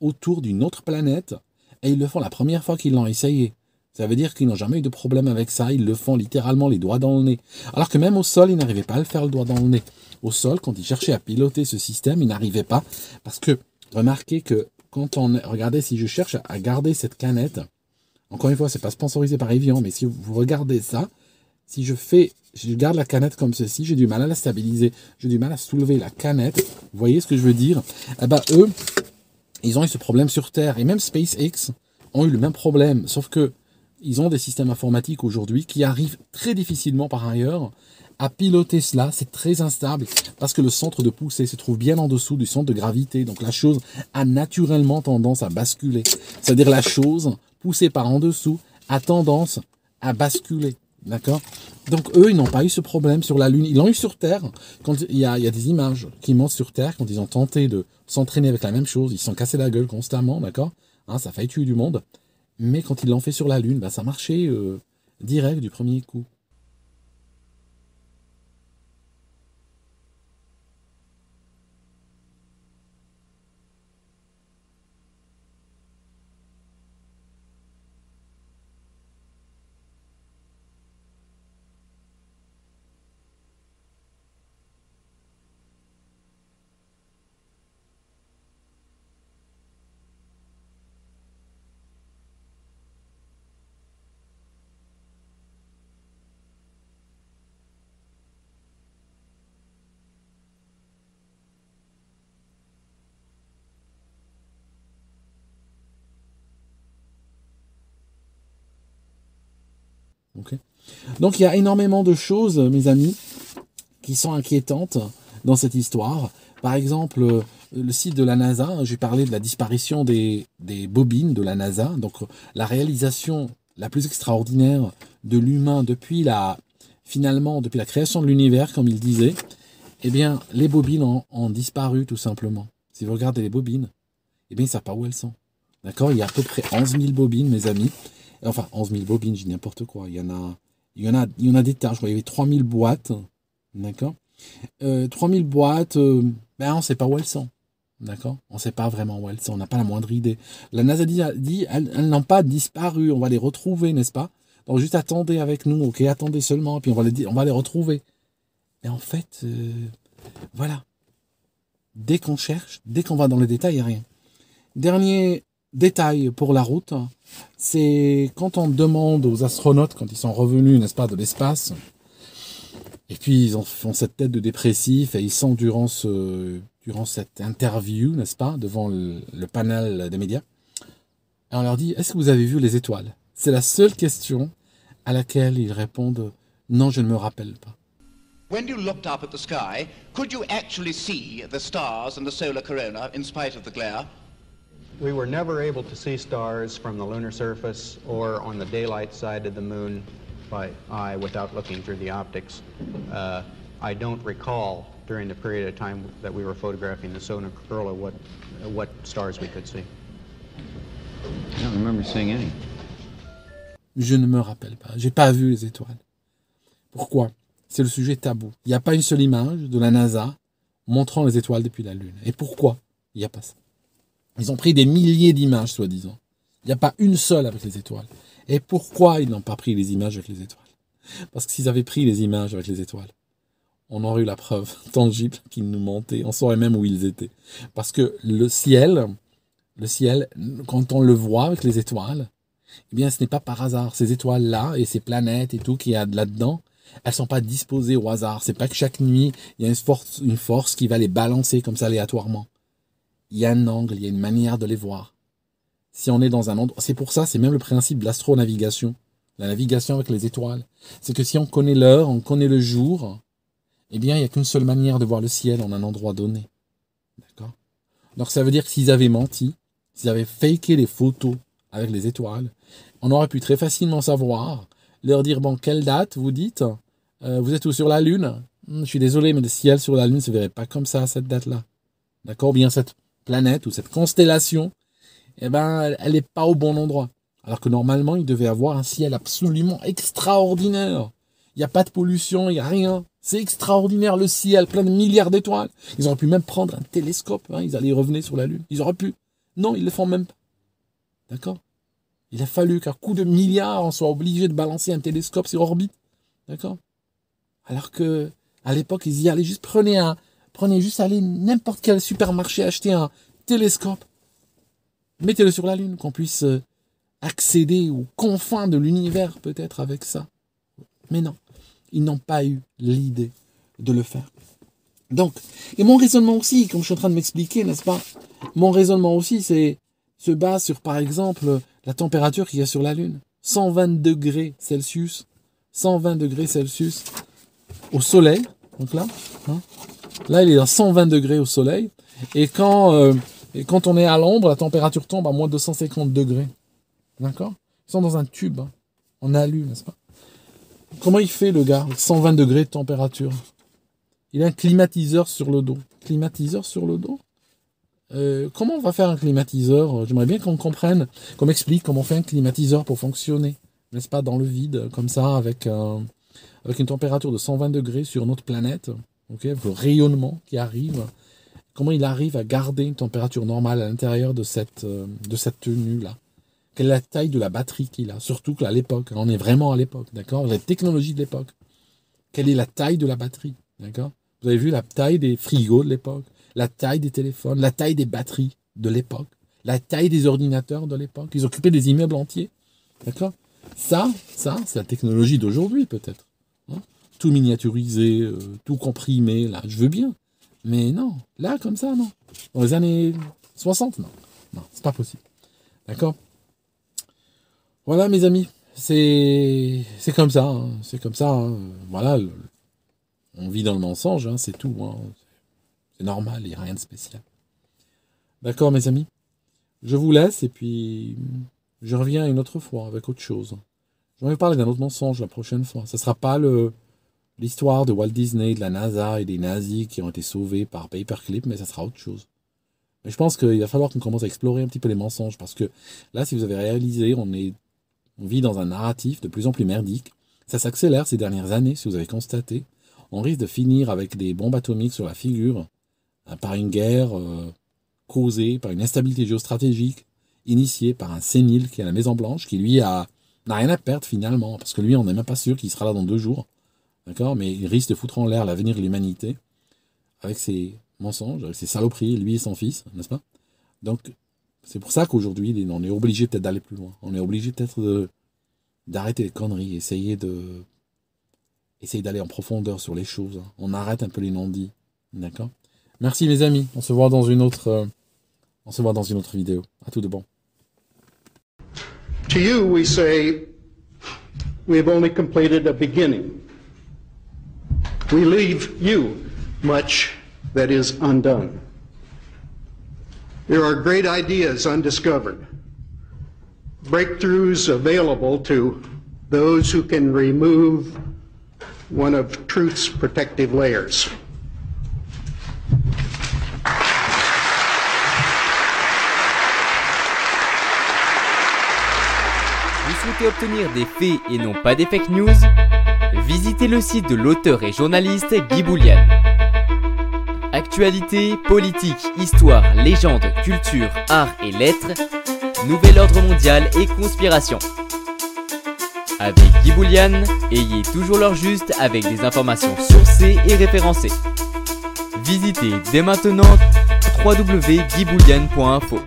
autour d'une autre planète et ils le font la première fois qu'ils l'ont essayé. Ça veut dire qu'ils n'ont jamais eu de problème avec ça, ils le font littéralement les doigts dans le nez. Alors que même au sol, ils n'arrivaient pas à le faire le doigt dans le nez. Au sol, quand ils cherchaient à piloter ce système, ils n'arrivaient pas parce que remarquez que quand on regardez si je cherche à garder cette canette, encore une fois, c'est pas sponsorisé par Evian, mais si vous regardez ça, si je fais, je garde la canette comme ceci, j'ai du mal à la stabiliser, j'ai du mal à soulever la canette. Vous voyez ce que je veux dire? Eh ben eux, ils ont eu ce problème sur Terre et même SpaceX ont eu le même problème, sauf que ils ont des systèmes informatiques aujourd'hui qui arrivent très difficilement par ailleurs à piloter cela. C'est très instable parce que le centre de poussée se trouve bien en dessous du centre de gravité. Donc la chose a naturellement tendance à basculer. C'est-à-dire la chose poussée par en dessous a tendance à basculer. D'accord Donc eux, ils n'ont pas eu ce problème sur la Lune. Ils l'ont eu sur Terre. Quand il y, a, des images qui montrent sur Terre quand ils ont tenté de s'entraîner avec la même chose. Ils se sont cassés la gueule constamment, d'accord hein, Ça failli tuer du monde. Mais quand ils l'ont fait sur la Lune, bah, ça marchait euh, direct du premier coup. Donc il y a énormément de choses, mes amis, qui sont inquiétantes dans cette histoire. Par exemple, euh, le site de la NASA, j'ai parlé de la disparition des, bobines de la NASA, donc la réalisation la plus extraordinaire de l'humain depuis la finalement depuis la création de l'univers, comme il disait. Eh bien, les bobines ont, disparu tout simplement. Si vous regardez les bobines, eh bien, ils ne savent pas où elles sont. D'accord? Il y a à peu près 11 000 bobines, mes amis. Enfin, 11 000 bobines, dis n'importe quoi. Il y en a, il y en a, il des tas. Je crois qu'il y avait 3 000 boîtes. D'accord? Euh, 3 000 boîtes, euh, ben, on ne sait pas où elles sont. D'accord? On ne sait pas vraiment où elles sont. On n'a pas la moindre idée. La NASA dit, dit elles, n'ont pas disparu. On va les retrouver, n'est-ce pas? Donc, juste attendez avec nous. Ok, attendez seulement. Puis on va les, on va les retrouver. Et en fait, euh, voilà. Dès qu'on cherche, dès qu'on va dans les détails, il n'y a rien. Dernier détail pour la route, c'est quand on demande aux astronautes, quand ils sont revenus, n'est-ce pas, de l'espace, et puis ils ont, font cette tête de dépressif et ils sont durant, ce, durant cette interview, n'est-ce pas, devant le, panel des médias, et on leur dit, est-ce que vous avez vu les étoiles? C'est la seule question à laquelle ils répondent, non, je ne me rappelle pas. When you looked up at the sky, could you actually see the stars and the solar corona in spite of the glare? We were never able to see stars from the lunar surface or on the daylight side of the moon by eye without looking through the optics. Uh, I don't recall during the period of time that we were photographing the solar corona what, what stars we could see. I don't remember seeing any. Je ne me rappelle pas. J'ai pas vu les étoiles. Pourquoi? C'est le sujet tabou. Il n'y a pas une seule image de la NASA montrant les étoiles depuis la Lune. Et pourquoi? Il n'y a pas ça Ils ont pris des milliers d'images, soi-disant. Il n'y a pas une seule avec les étoiles. Et pourquoi ils n'ont pas pris les images avec les étoiles? Parce que s'ils avaient pris les images avec les étoiles, on aurait eu la preuve tangible qu'ils nous mentaient. On saurait même où ils étaient. Parce que le ciel, le ciel, quand on le voit avec les étoiles, eh bien, ce n'est pas par hasard. Ces étoiles-là et ces planètes et tout qu'il y a là-dedans, elles sont pas disposées au hasard. C'est pas que chaque nuit, il y a une force qui va les balancer comme ça aléatoirement. Il y a un angle, il y a une manière de les voir. Si on est dans un endroit, c'est pour ça, c'est même le principe de l'astronavigation, la navigation avec les étoiles. C'est que si on connaît l'heure, on connaît le jour, eh bien, il n'y a qu'une seule manière de voir le ciel en un endroit donné. D'accord? Donc ça veut dire que s'ils avaient menti, s'ils avaient faké les photos avec les étoiles, on aurait pu très facilement savoir, leur dire, bon, quelle date vous dites? Euh, vous êtes où sur la Lune? Hmm, Je suis désolé, mais le ciel sur la Lune ne se verrait pas comme ça à cette date-là. D'accord? Bien cette planète ou cette constellation, eh ben, elle n'est pas au bon endroit. Alors que normalement, il devait avoir un ciel absolument extraordinaire. Il n'y a pas de pollution, il n'y a rien. C'est extraordinaire le ciel, plein de milliards d'étoiles. Ils auraient pu même prendre un télescope, hein, ils allaient revenir sur la Lune. Ils auraient pu. Non, ils le font même pas. D'accord? Il a fallu qu'à coup de milliards, on soit obligé de balancer un télescope sur orbite. D'accord? Alors que à l'époque, ils y allaient juste prenez un, prenez juste aller n'importe quel supermarché acheter un télescope, mettez-le sur la lune, qu'on puisse euh, accéder aux confins de l'univers peut-être avec ça. Mais non, ils n'ont pas eu l'idée de le faire. Donc, et mon raisonnement aussi, comme je suis en train de m'expliquer, n'est-ce pas? Mon raisonnement aussi, c'est se base sur, par exemple, la température qu'il y a sur la Lune. 120 degrés Celsius. 120 degrés Celsius au soleil. Donc là, hein. Là il est à 120 degrés au soleil. Et quand, euh, et quand on est à l'ombre, la température tombe à moins de 250 degrés. D'accord? Ils sont dans un tube, hein, en alu, n'est-ce pas? Comment il fait le gars? 120 degrés de température. Il a un climatiseur sur le dos. Climatiseur sur le dos? Euh, Comment on va faire un climatiseur? J'aimerais bien qu'on comprenne, qu'on m'explique comment on fait un climatiseur pour fonctionner, n'est-ce pas, dans le vide, comme ça, avec avec une température de 120 degrés sur notre planète, ok, le rayonnement qui arrive, comment il arrive à garder une température normale à l'intérieur de cette, euh, de cette tenue-là? Quelle est la taille de la batterie qu'il a? Surtout qu'à l'époque, on est vraiment à l'époque, d'accord? La technologie de l'époque. Quelle est la taille de la batterie, Vous avez vu la taille des frigos de l'époque, la taille des téléphones, la taille des batteries de l'époque, la taille des ordinateurs de l'époque. Ils occupaient des immeubles entiers, d'accord? Ça, ça, c'est la technologie d'aujourd'hui peut-être tout miniaturisé, euh, tout comprimé, là, je veux bien. Mais non, là, comme ça, non. Dans les années 60, non. Non, c'est pas possible. D'accord? Voilà, mes amis. c'est comme ça, hein. c'est comme ça. hein. Voilà, le- on vit dans le mensonge, hein, c'est tout. hein. C'est normal, il n'y a rien de spécial. D'accord, mes amis? Je vous laisse et puis je reviens une autre fois avec autre chose. Je vais parler d'un autre mensonge la prochaine fois. Ce ne sera pas le l'histoire de Walt Disney, de la NASA et des nazis qui ont été sauvés par Paperclip, mais ça sera autre chose. Mais je pense qu'il va falloir qu'on commence à explorer un petit peu les mensonges parce que là, si vous avez réalisé, on vit dans un narratif de plus en plus merdique. Ça s'accélère ces dernières années, si vous avez constaté. On risque de finir avec des bombes atomiques sur la figure, hein, par une guerre euh, causée par une instabilité géostratégique, initiée par un sénile qui est à la Maison Blanche, qui lui a n'a rien à perdre finalement, parce que lui, on n'est même pas sûr qu'il sera là dans deux jours. D'accord? Mais il risque de foutre en l'air l'avenir de l'humanité avec ses mensonges, avec ses saloperies, lui et son fils, n'est-ce pas? Donc, c'est pour ça qu'aujourd'hui, on est obligé peut-être d'aller plus loin. On est obligé peut-être d'arrêter les conneries, essayer de essayer d'aller en profondeur sur les choses. hein. On arrête un peu les non-dits. D'accord? Merci mes amis. On se voit dans une autre euh, on se voit dans une autre vidéo. À tout de bon. To you, we say, we have only completed a beginning. We leave you much that is undone. There are great ideas undiscovered, breakthroughs available to those who can remove one of truth's protective layers. Vous souhaitez obtenir des faits et non pas des fake news Visitez le site de l'auteur et journaliste Guy Boulian. Actualité, politique, histoire, légende, culture, art et lettres, nouvel ordre mondial et conspiration. Avec Guy Boulian, ayez toujours l'heure juste avec des informations sourcées et référencées. Visitez dès maintenant www.guyboulian.info.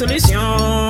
solution,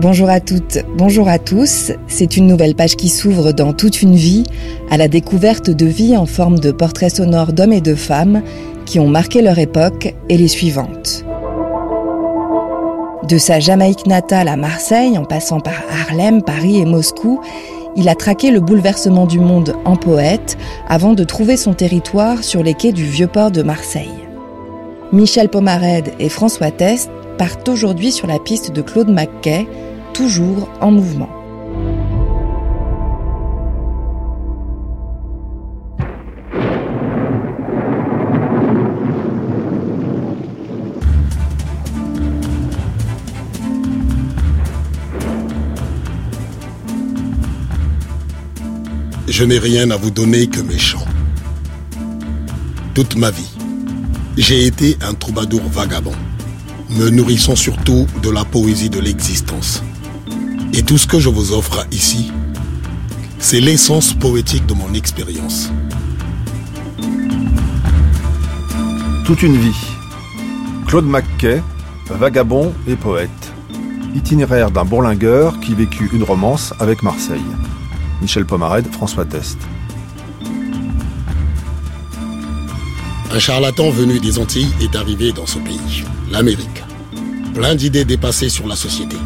Bonjour à toutes, bonjour à tous. C'est une nouvelle page qui s'ouvre dans toute une vie, à la découverte de vie en forme de portraits sonores d'hommes et de femmes qui ont marqué leur époque et les suivantes. De sa Jamaïque natale à Marseille, en passant par Harlem, Paris et Moscou, il a traqué le bouleversement du monde en poète avant de trouver son territoire sur les quais du vieux port de Marseille. Michel Pomarède et François Test partent aujourd'hui sur la piste de Claude Mackay, toujours en mouvement. Je n'ai rien à vous donner que mes chants. Toute ma vie, j'ai été un troubadour vagabond, me nourrissant surtout de la poésie de l'existence. Et tout ce que je vous offre ici, c'est l'essence poétique de mon expérience. Toute une vie. Claude Mackay, vagabond et poète. Itinéraire d'un bourlingueur qui vécut une romance avec Marseille. Michel Pomarède, François Test. Un charlatan venu des Antilles est arrivé dans ce pays, l'Amérique. Plein d'idées dépassées sur la société.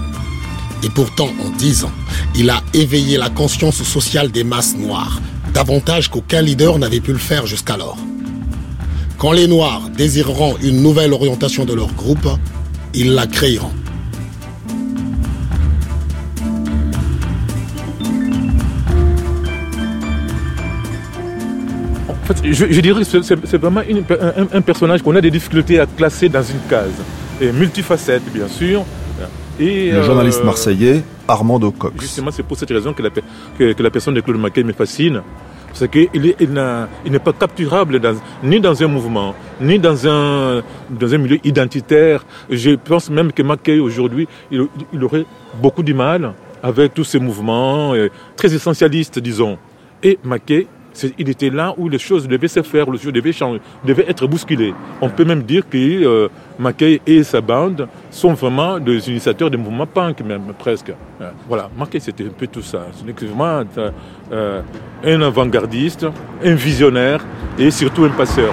Et pourtant, en dix ans, il a éveillé la conscience sociale des masses noires, davantage qu'aucun leader n'avait pu le faire jusqu'alors. Quand les Noirs désireront une nouvelle orientation de leur groupe, ils la créeront. En fait, je, dirais que c'est vraiment un, un personnage qu'on a des difficultés à classer dans une case. Et multifacette, bien sûr. Et, Le euh, journaliste marseillais Armando Cox. Justement, c'est pour cette raison que la, que, que la personne de Claude Mackay me fascine. C'est qu'il il il n'est pas capturable dans- ni dans un mouvement, ni dans un, dans un milieu identitaire. Je pense même que Mackay, aujourd'hui, il, il aurait beaucoup de mal avec tous ces mouvements euh, très essentialistes, disons. Et c'est- il était là où les choses devaient se faire, les choses devaient changer, devaient être bousculées. On peut même dire que euh, Mackay et sa bande sont vraiment des initiateurs des mouvements punk, même presque. Euh, Voilà, Mackay c'était un peu tout ça. C'est vraiment euh, un avant-gardiste, un visionnaire et surtout un passeur.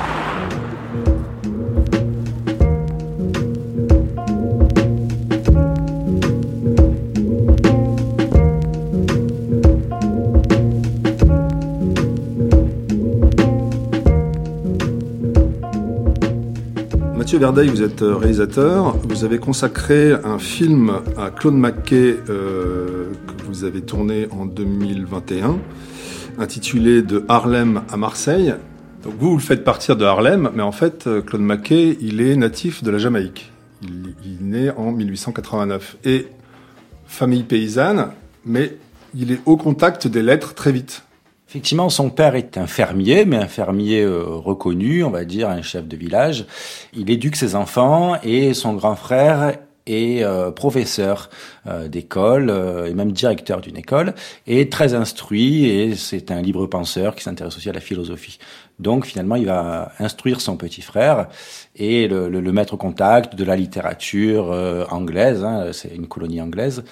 Verdeil, vous êtes euh, réalisateur. Vous avez consacré un film à Claude Mackay euh, que vous avez tourné en 2021, intitulé De Harlem à Marseille. Donc vous, vous le faites partir de Harlem, mais en fait, euh, Claude Mackay, il est natif de la Jamaïque. Il, il est né en 1889. Et famille paysanne, mais il est au contact des lettres très vite. Effectivement, son père est un fermier, mais un fermier euh, reconnu, on va dire, un chef de village. Il éduque ses enfants et son grand frère est euh, professeur euh, d'école euh, et même directeur d'une école et très instruit et c'est un libre penseur qui s'intéresse aussi à la philosophie. Donc finalement, il va instruire son petit frère et le, mettre au contact de la littérature euh, anglaise. hein, c'est une colonie anglaise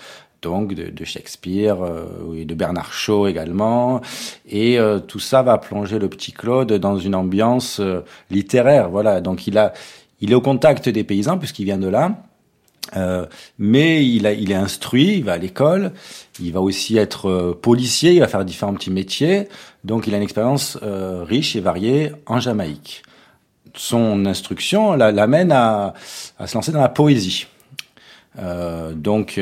donc de, de Shakespeare euh, et de Bernard Shaw également. Et euh, tout ça va plonger le petit Claude dans une ambiance euh, littéraire. Voilà, donc il a, il est au contact des paysans puisqu'il vient de là. Euh, mais il, a, il est instruit, il va à l'école, il va aussi être euh, policier, il va faire différents petits métiers, donc il a une expérience euh, riche et variée en Jamaïque. Son instruction la- l'amène à, à se lancer dans la poésie. Donc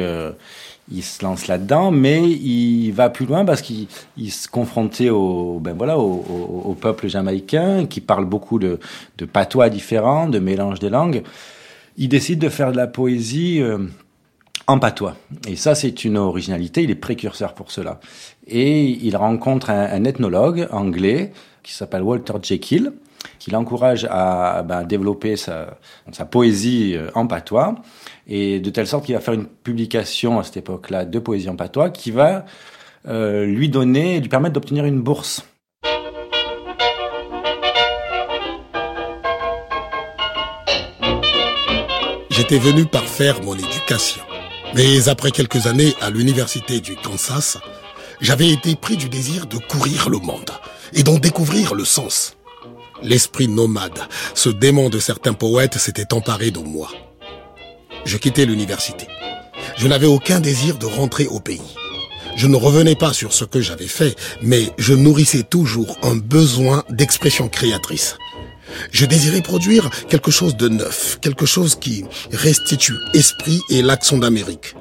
il se lance là-dedans, mais il va plus loin parce qu'il il se confrontait au, ben voilà, au, peuple jamaïcain qui parle beaucoup de, patois différents, de mélange des langues. Il décide de faire de la poésie euh, en patois. Et ça, c'est une originalité. Il est précurseur pour cela. Et il rencontre un, ethnologue anglais qui s'appelle Walter Jekyll, qui l'encourage à ben, développer sa, sa poésie euh, en patois. Et de telle sorte qu'il va faire une publication à cette époque-là de poésie en patois qui va euh, lui donner, lui permettre d'obtenir une bourse. J'étais venu par faire mon éducation. Mais après quelques années à l'université du Kansas, j'avais été pris du désir de courir le monde et d'en découvrir le sens. L'esprit nomade, ce démon de certains poètes s'était emparé de moi. Je quittais l'université. Je n'avais aucun désir de rentrer au pays. Je ne revenais pas sur ce que j'avais fait, mais je nourrissais toujours un besoin d'expression créatrice. Je désirais produire quelque chose de neuf, quelque chose qui restitue esprit et l'accent d'Amérique.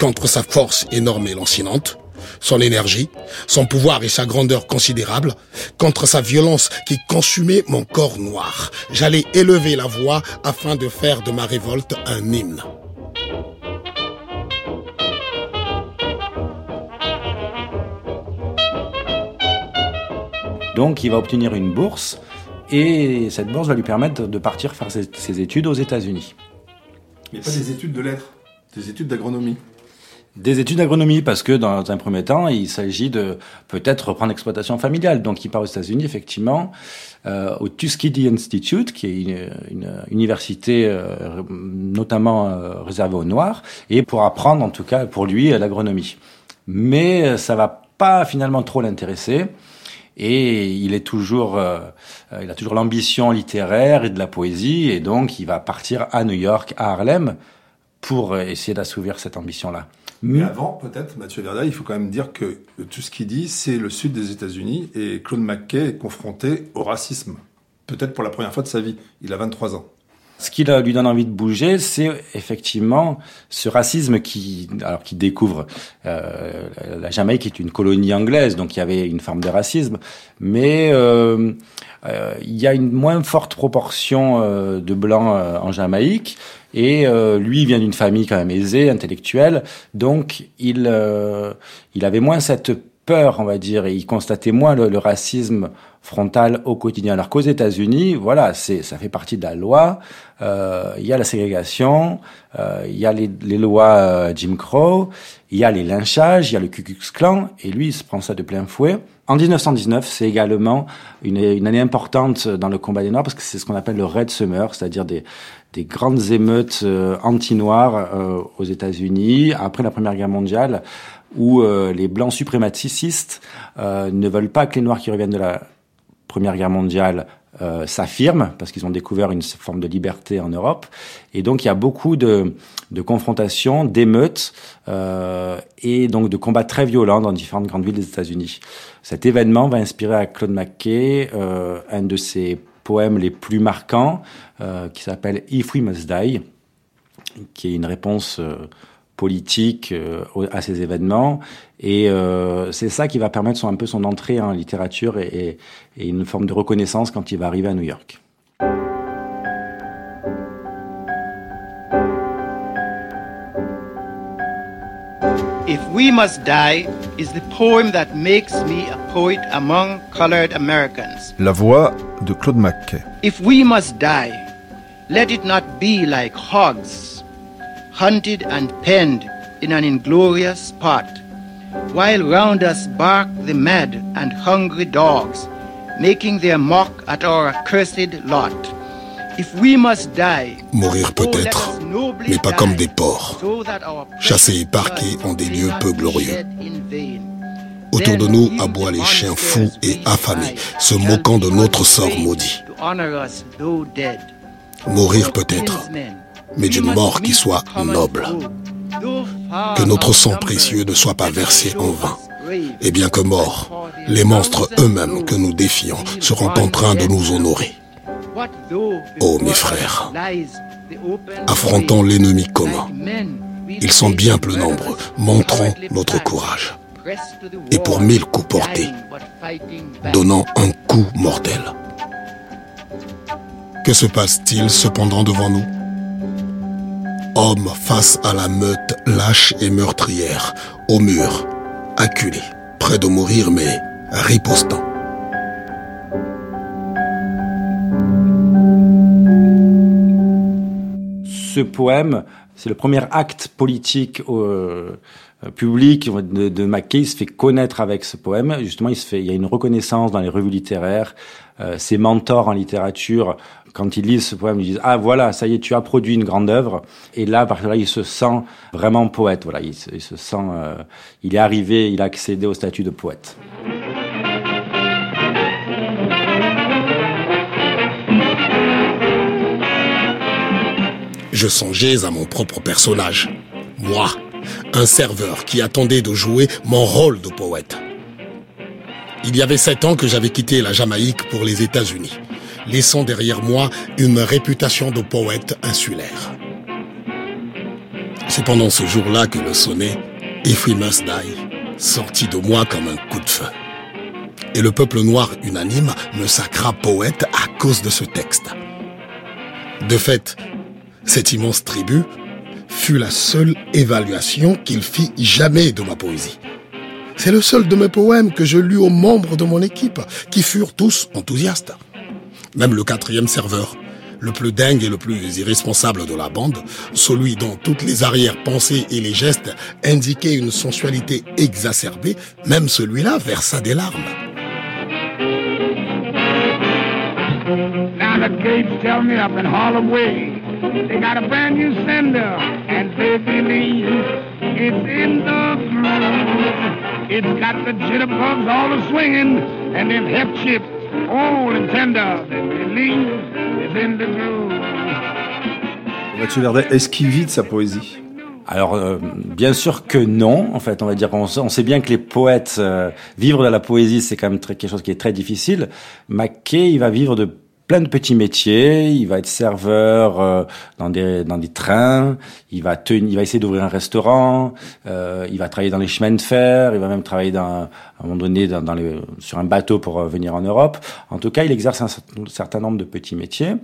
Qu'entre sa force énorme et lancinante, son énergie, son pouvoir et sa grandeur considérable, contre sa violence qui consumait mon corps noir, j'allais élever la voix afin de faire de ma révolte un hymne. Donc il va obtenir une bourse et cette bourse va lui permettre de partir faire ses, ses études aux États-Unis. Mais pas des études de lettres, des études d'agronomie. Des études d'agronomie, parce que dans un premier temps, il s'agit de peut-être reprendre l'exploitation familiale. Donc il part aux États-Unis, effectivement, euh, au Tuskegee Institute, qui est une, université euh, notamment euh, réservée aux Noirs, et pour apprendre, en tout cas pour lui, l'agronomie. Mais euh, ça va pas finalement trop l'intéresser. et il est toujours, euh, il a toujours l'ambition littéraire et de la poésie, et donc il va partir à New York, à Harlem, pour essayer d'assouvir cette ambition-là. Mais avant, peut-être, Mathieu Verda, il faut quand même dire que tout ce qu'il dit, c'est le sud des États-Unis, et Claude McKay est confronté au racisme, peut-être pour la première fois de sa vie. Il a 23 ans. Ce qui lui donne envie de bouger, c'est effectivement ce racisme qui, alors qui découvre euh, la Jamaïque est une colonie anglaise, donc il y avait une forme de racisme, mais euh, euh, il y a une moins forte proportion de blancs en Jamaïque. Et lui, il vient d'une famille quand même aisée, intellectuelle, donc il il avait moins cette peur, on va dire, et il constatait moins le, le racisme frontal au quotidien. Alors qu'aux États-Unis, voilà, c'est ça fait partie de la loi. Euh, il y a la ségrégation, euh, il y a les, les lois euh, Jim Crow, il y a les lynchages, il y a le Ku Klux Klan, et lui, il se prend ça de plein fouet. En 1919, c'est également une, une, année importante dans le combat des Noirs parce que c'est ce qu'on appelle le Red Summer, c'est-à-dire des, des grandes émeutes euh, anti-noirs euh, aux États-Unis après la Première Guerre mondiale, où euh, les blancs suprémacistes ne veulent pas que les Noirs qui reviennent de la Première Guerre mondiale euh, s'affirment parce qu'ils ont découvert une forme de liberté en Europe. Et donc il y a beaucoup de, de confrontations, d'émeutes euh, et donc de combats très violents dans différentes grandes villes des États-Unis. Cet événement va inspirer à Claude McKay euh, un de ses poèmes les plus marquants euh, qui s'appelle If We Must Die, qui est une réponse euh, politique euh, à ces événements. Et c'est ça qui va permettre son, un peu son entrée en littérature et une forme de reconnaissance quand il va arriver à New York. If We Must Die is the poem that makes me a poet among colored Americans. La voix de Claude McKay. If we must die, let it not be like hogs, hunted and penned in an inglorious spot, while round us bark the mad and hungry dogs, making their mock at our accursed lot. Mourir peut-être, mais pas comme des porcs, chassés et parqués en des lieux peu glorieux. Autour de nous aboient les chiens fous et affamés, se moquant de notre sort maudit. Mourir peut-être, mais d'une mort qui soit noble. Que notre sang précieux ne soit pas versé en vain. Et bien que morts, les monstres eux-mêmes que nous défions seront en train de nous honorer. Oh mes frères, affrontons l'ennemi commun. Ils sont bien plus nombreux, montrons notre courage. Et pour mille coups portés, donnant un coup mortel. Que se passe-t-il cependant devant nous? Hommes face à la meute lâche et meurtrière, au mur, acculés, près de mourir mais ripostant. Ce poème, c'est le premier acte politique euh, public de, de McKay. Il se fait connaître avec ce poème. Justement, il se fait, il y a une reconnaissance dans les revues littéraires. Euh, ses mentors en littérature, quand ils lisent ce poème, ils disent ah voilà, ça y est, tu as produit une grande œuvre. Et là, par là, il se sent vraiment poète. Voilà, il, il se sent, euh, il est arrivé, il a accédé au statut de poète. Je songeais à mon propre personnage. Moi, un serveur qui attendait de jouer mon rôle de poète. Il y avait sept ans que j'avais quitté la Jamaïque pour les États-Unis, laissant derrière moi une réputation de poète insulaire. C'est pendant ce jour-là que le sonnet If We Must Die sortit de moi comme un coup de feu. Et le peuple noir unanime me sacra poète à cause de ce texte. De fait, cette immense tribu fut la seule évaluation qu'il fit jamais de ma poésie. C'est le seul de mes poèmes que je lus aux membres de mon équipe, qui furent tous enthousiastes. Même le quatrième serveur, le plus dingue et le plus irresponsable de la bande, celui dont toutes les arrière-pensées et les gestes indiquaient une sensualité exacerbée, même celui-là versa des larmes. They got a brand new sender, and they believe it's in the groove. It's got the jitterbugs all a swinging, and them hip chips, old and tender. The belief is in the groove. Mathieu Verdet, est-ce qu'il vit de sa poésie? Alors, euh, bien sûr que non. En fait, on va dire qu'on on sait bien que les poètes euh, vivre de la poésie, c'est quand même très, quelque chose qui est très difficile. Mackay, il va vivre de plein de petits métiers. Il va être serveur euh, dans des dans des trains. Il va tenir, il va essayer d'ouvrir un restaurant. Euh, il va travailler dans les chemins de fer. Il va même travailler dans, à un moment donné dans, les, sur un bateau pour euh, venir en Europe. En tout cas, il exerce un certain nombre de petits métiers.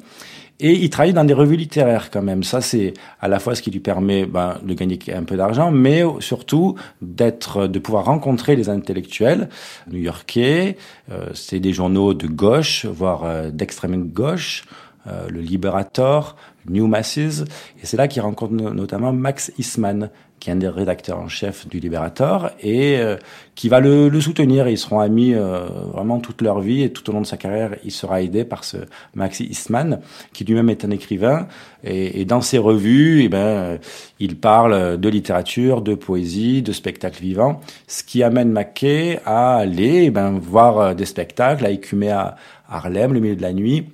Et il travaille dans des revues littéraires quand même. Ça, c'est à la fois ce qui lui permet ben, de gagner un peu d'argent, mais surtout d'être, de pouvoir rencontrer les intellectuels new-yorkais. Euh, c'est des journaux de gauche, voire euh, d'extrême gauche, euh, le Liberator, New Masses. Et c'est là qu'il rencontre notamment Max Eastman, qui est un des rédacteurs en chef du Liberator et euh, qui va le, le, soutenir. Ils seront amis euh, vraiment toute leur vie et tout au long de sa carrière, il sera aidé par ce Maxi Eastman, qui lui-même est un écrivain. Et, et dans ses revues, eh ben, il parle de littérature, de poésie, de spectacle vivant, ce qui amène Mackay à aller eh ben, voir euh, des spectacles, à écumer à Harlem le milieu de la nuit.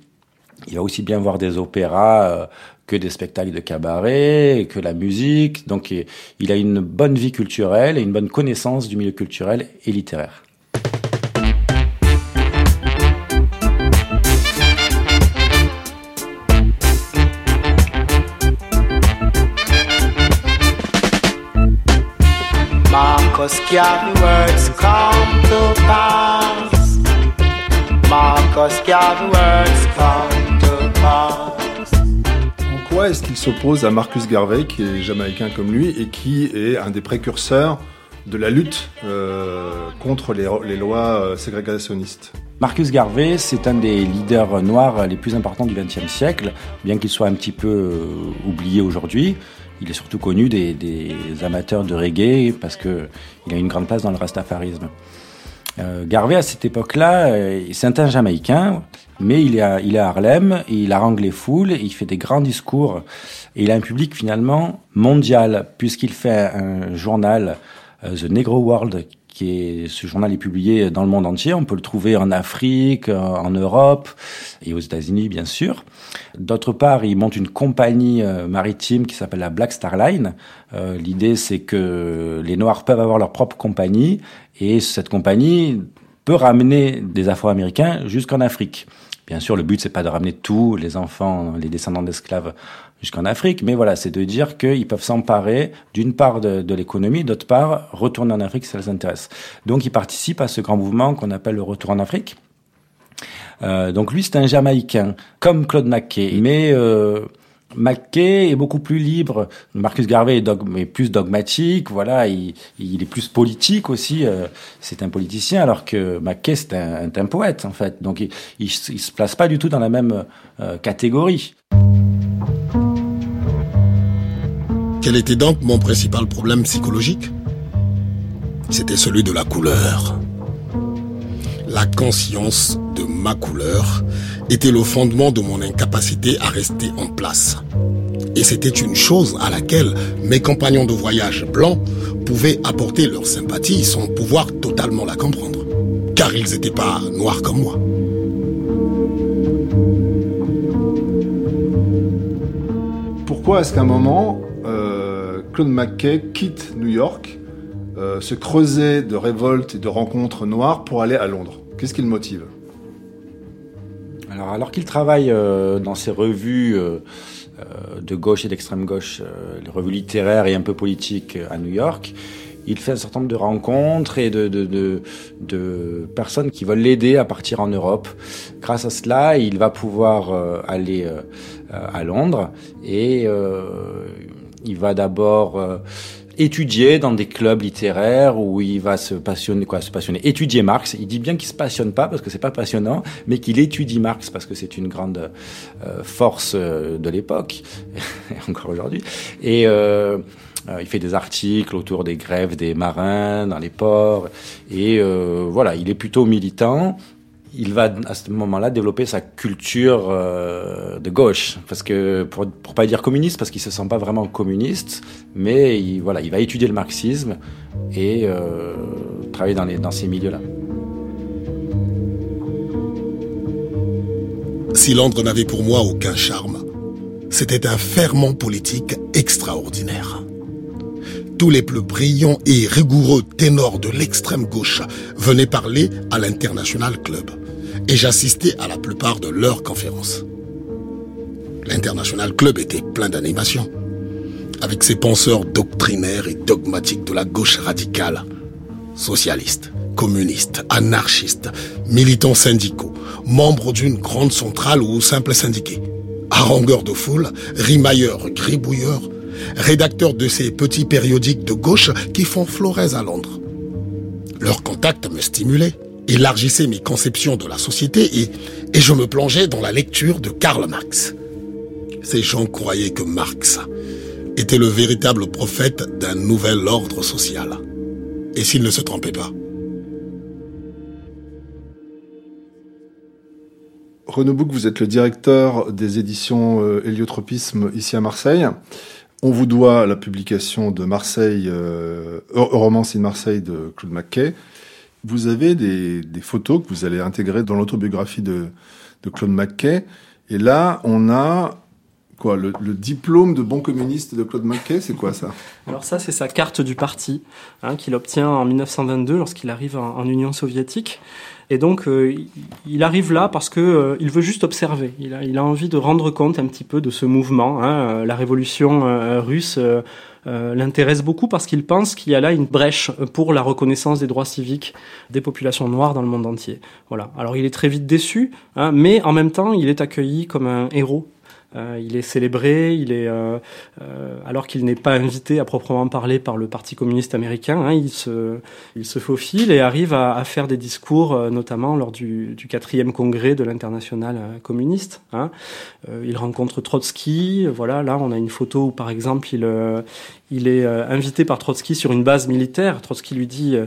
Il va aussi bien voir des opéras que des spectacles de cabaret, que la musique. Donc il a une bonne vie culturelle et une bonne connaissance du milieu culturel et littéraire. Est-ce qu'il s'oppose à Marcus Garvey, qui est jamaïcain comme lui, et qui est un des précurseurs de la lutte euh, contre les, lois euh, ségrégationnistes Marcus Garvey, c'est un des leaders noirs les plus importants du XXe siècle, bien qu'il soit un petit peu euh, oublié aujourd'hui. Il est surtout connu des, amateurs de reggae parce que il a une grande place dans le rastafarisme. Garvey, à cette époque-là, c'est un Jamaïcain, mais il est, à, il est à Harlem, il harangue les foules, il fait des grands discours, et il a un public finalement mondial, puisqu'il fait un journal, euh, The Negro World, qui est, ce journal est publié dans le monde entier. On peut le trouver en Afrique, en Europe et aux États-Unis, bien sûr. D'autre part, il monte une compagnie maritime qui s'appelle la Black Star Line. Euh, L'idée, c'est que les Noirs peuvent avoir leur propre compagnie et cette compagnie peut ramener des Afro-Américains jusqu'en Afrique. Bien sûr, le but, c'est pas de ramener tous les enfants, les descendants d'esclaves jusqu'en Afrique, mais voilà, c'est de dire qu'ils peuvent s'emparer d'une part de, de l'économie, d'autre part retourner en Afrique si ça les intéresse. Donc, ils participent à ce grand mouvement qu'on appelle le retour en Afrique. Euh, donc, lui, c'est un Jamaïcain, comme Claude Mackay, mais euh, Mackay est beaucoup plus libre. Marcus Garvey est, plus dogmatique, voilà, il, est plus politique aussi. Euh, c'est un politicien, alors que Mackay c'est un, poète en fait. Donc il, il, il, se place pas du tout dans la même euh, catégorie. Quel était donc mon principal problème psychologique? C'était celui de la couleur. La conscience de ma couleur était le fondement de mon incapacité à rester en place. Et c'était une chose à laquelle mes compagnons de voyage blancs pouvaient apporter leur sympathie sans pouvoir totalement la comprendre. Car ils n'étaient pas noirs comme moi. Pourquoi est-ce qu'à un moment, euh, Claude McKay quitte New York, euh, se creuser de révoltes et de rencontres noires pour aller à Londres? Qu'est-ce qui le motive alors, alors qu'il travaille euh, dans ces revues euh, euh, de gauche et d'extrême gauche, les revues littéraires et un peu politiques à New York, il fait un certain nombre de rencontres et de, de, de, personnes qui veulent l'aider à partir en Europe. Grâce à cela, il va pouvoir aller à Londres et il va d'abord étudier dans des clubs littéraires où il va se passionner, quoi, se passionner, étudier Marx. Il dit bien qu'il se passionne pas parce que c'est pas passionnant, mais qu'il étudie Marx parce que c'est une grande euh, force euh, de l'époque, encore aujourd'hui. Et euh, euh, il fait des articles autour des grèves des marins dans les ports. Et euh, voilà, il est plutôt militant il va à ce moment-là développer sa culture euh, de gauche, pour, pour pas dire communiste, parce qu'il se sent pas vraiment communiste, mais il, voilà, il va étudier le marxisme et euh, travailler dans, dans ces milieux-là. si Londres n'avait pour moi aucun charme, c'était un ferment politique extraordinaire. Tous les plus brillants et rigoureux ténors de l'extrême gauche venaient parler à l'International Club et j'assistais à la plupart de leurs conférences. L'International Club était plein d'animation, avec ses penseurs doctrinaires et dogmatiques de la gauche radicale, socialistes, communistes, anarchistes, militants syndicaux, membres d'une grande centrale ou simples syndiqués, harangueurs de foule, rimailleurs, gribouilleurs, rédacteurs de ces petits périodiques de gauche qui font florès à Londres. Leur contact me stimulait, élargissait mes conceptions de la société et, et je me plongeais dans la lecture de Karl Marx. Ces gens croyaient que Marx était le véritable prophète d'un nouvel ordre social. Et s'il ne se trompait pas? Renaud Bouc, vous êtes le directeur des éditions euh, Héliotropisme ici à Marseille. On vous doit la publication de Marseille, euh, Romance in Marseille de Claude Mackay. Vous avez des, photos que vous allez intégrer dans l'autobiographie de, de Claude Mackay. Et là, on a quoi le, diplôme de bon communiste de Claude Mackay, c'est quoi ça? Alors ça, c'est sa carte du parti hein, qu'il obtient en 1922 lorsqu'il arrive en, Union soviétique. Et donc, euh, il arrive là parce que euh, il veut juste observer. Il a, il a, envie de rendre compte un petit peu de ce mouvement. Hein. Euh, la révolution euh, russe l'intéresse beaucoup parce qu'il pense qu'il y a là une brèche pour la reconnaissance des droits civiques des populations noires dans le monde entier. Voilà. Alors, il est très vite déçu, hein, mais en même temps, il est accueilli comme un héros euh, il est célébré, il est euh, euh, alors qu'il n'est pas invité à proprement parler par le Parti communiste américain, hein, il se il se faufile et arrive à, faire des discours, euh, notamment lors du, quatrième congrès de l'international euh, communiste. Hein. il rencontre Trotsky. Voilà, là on a une photo où par exemple il il est invité par Trotsky sur une base militaire. Trotsky lui dit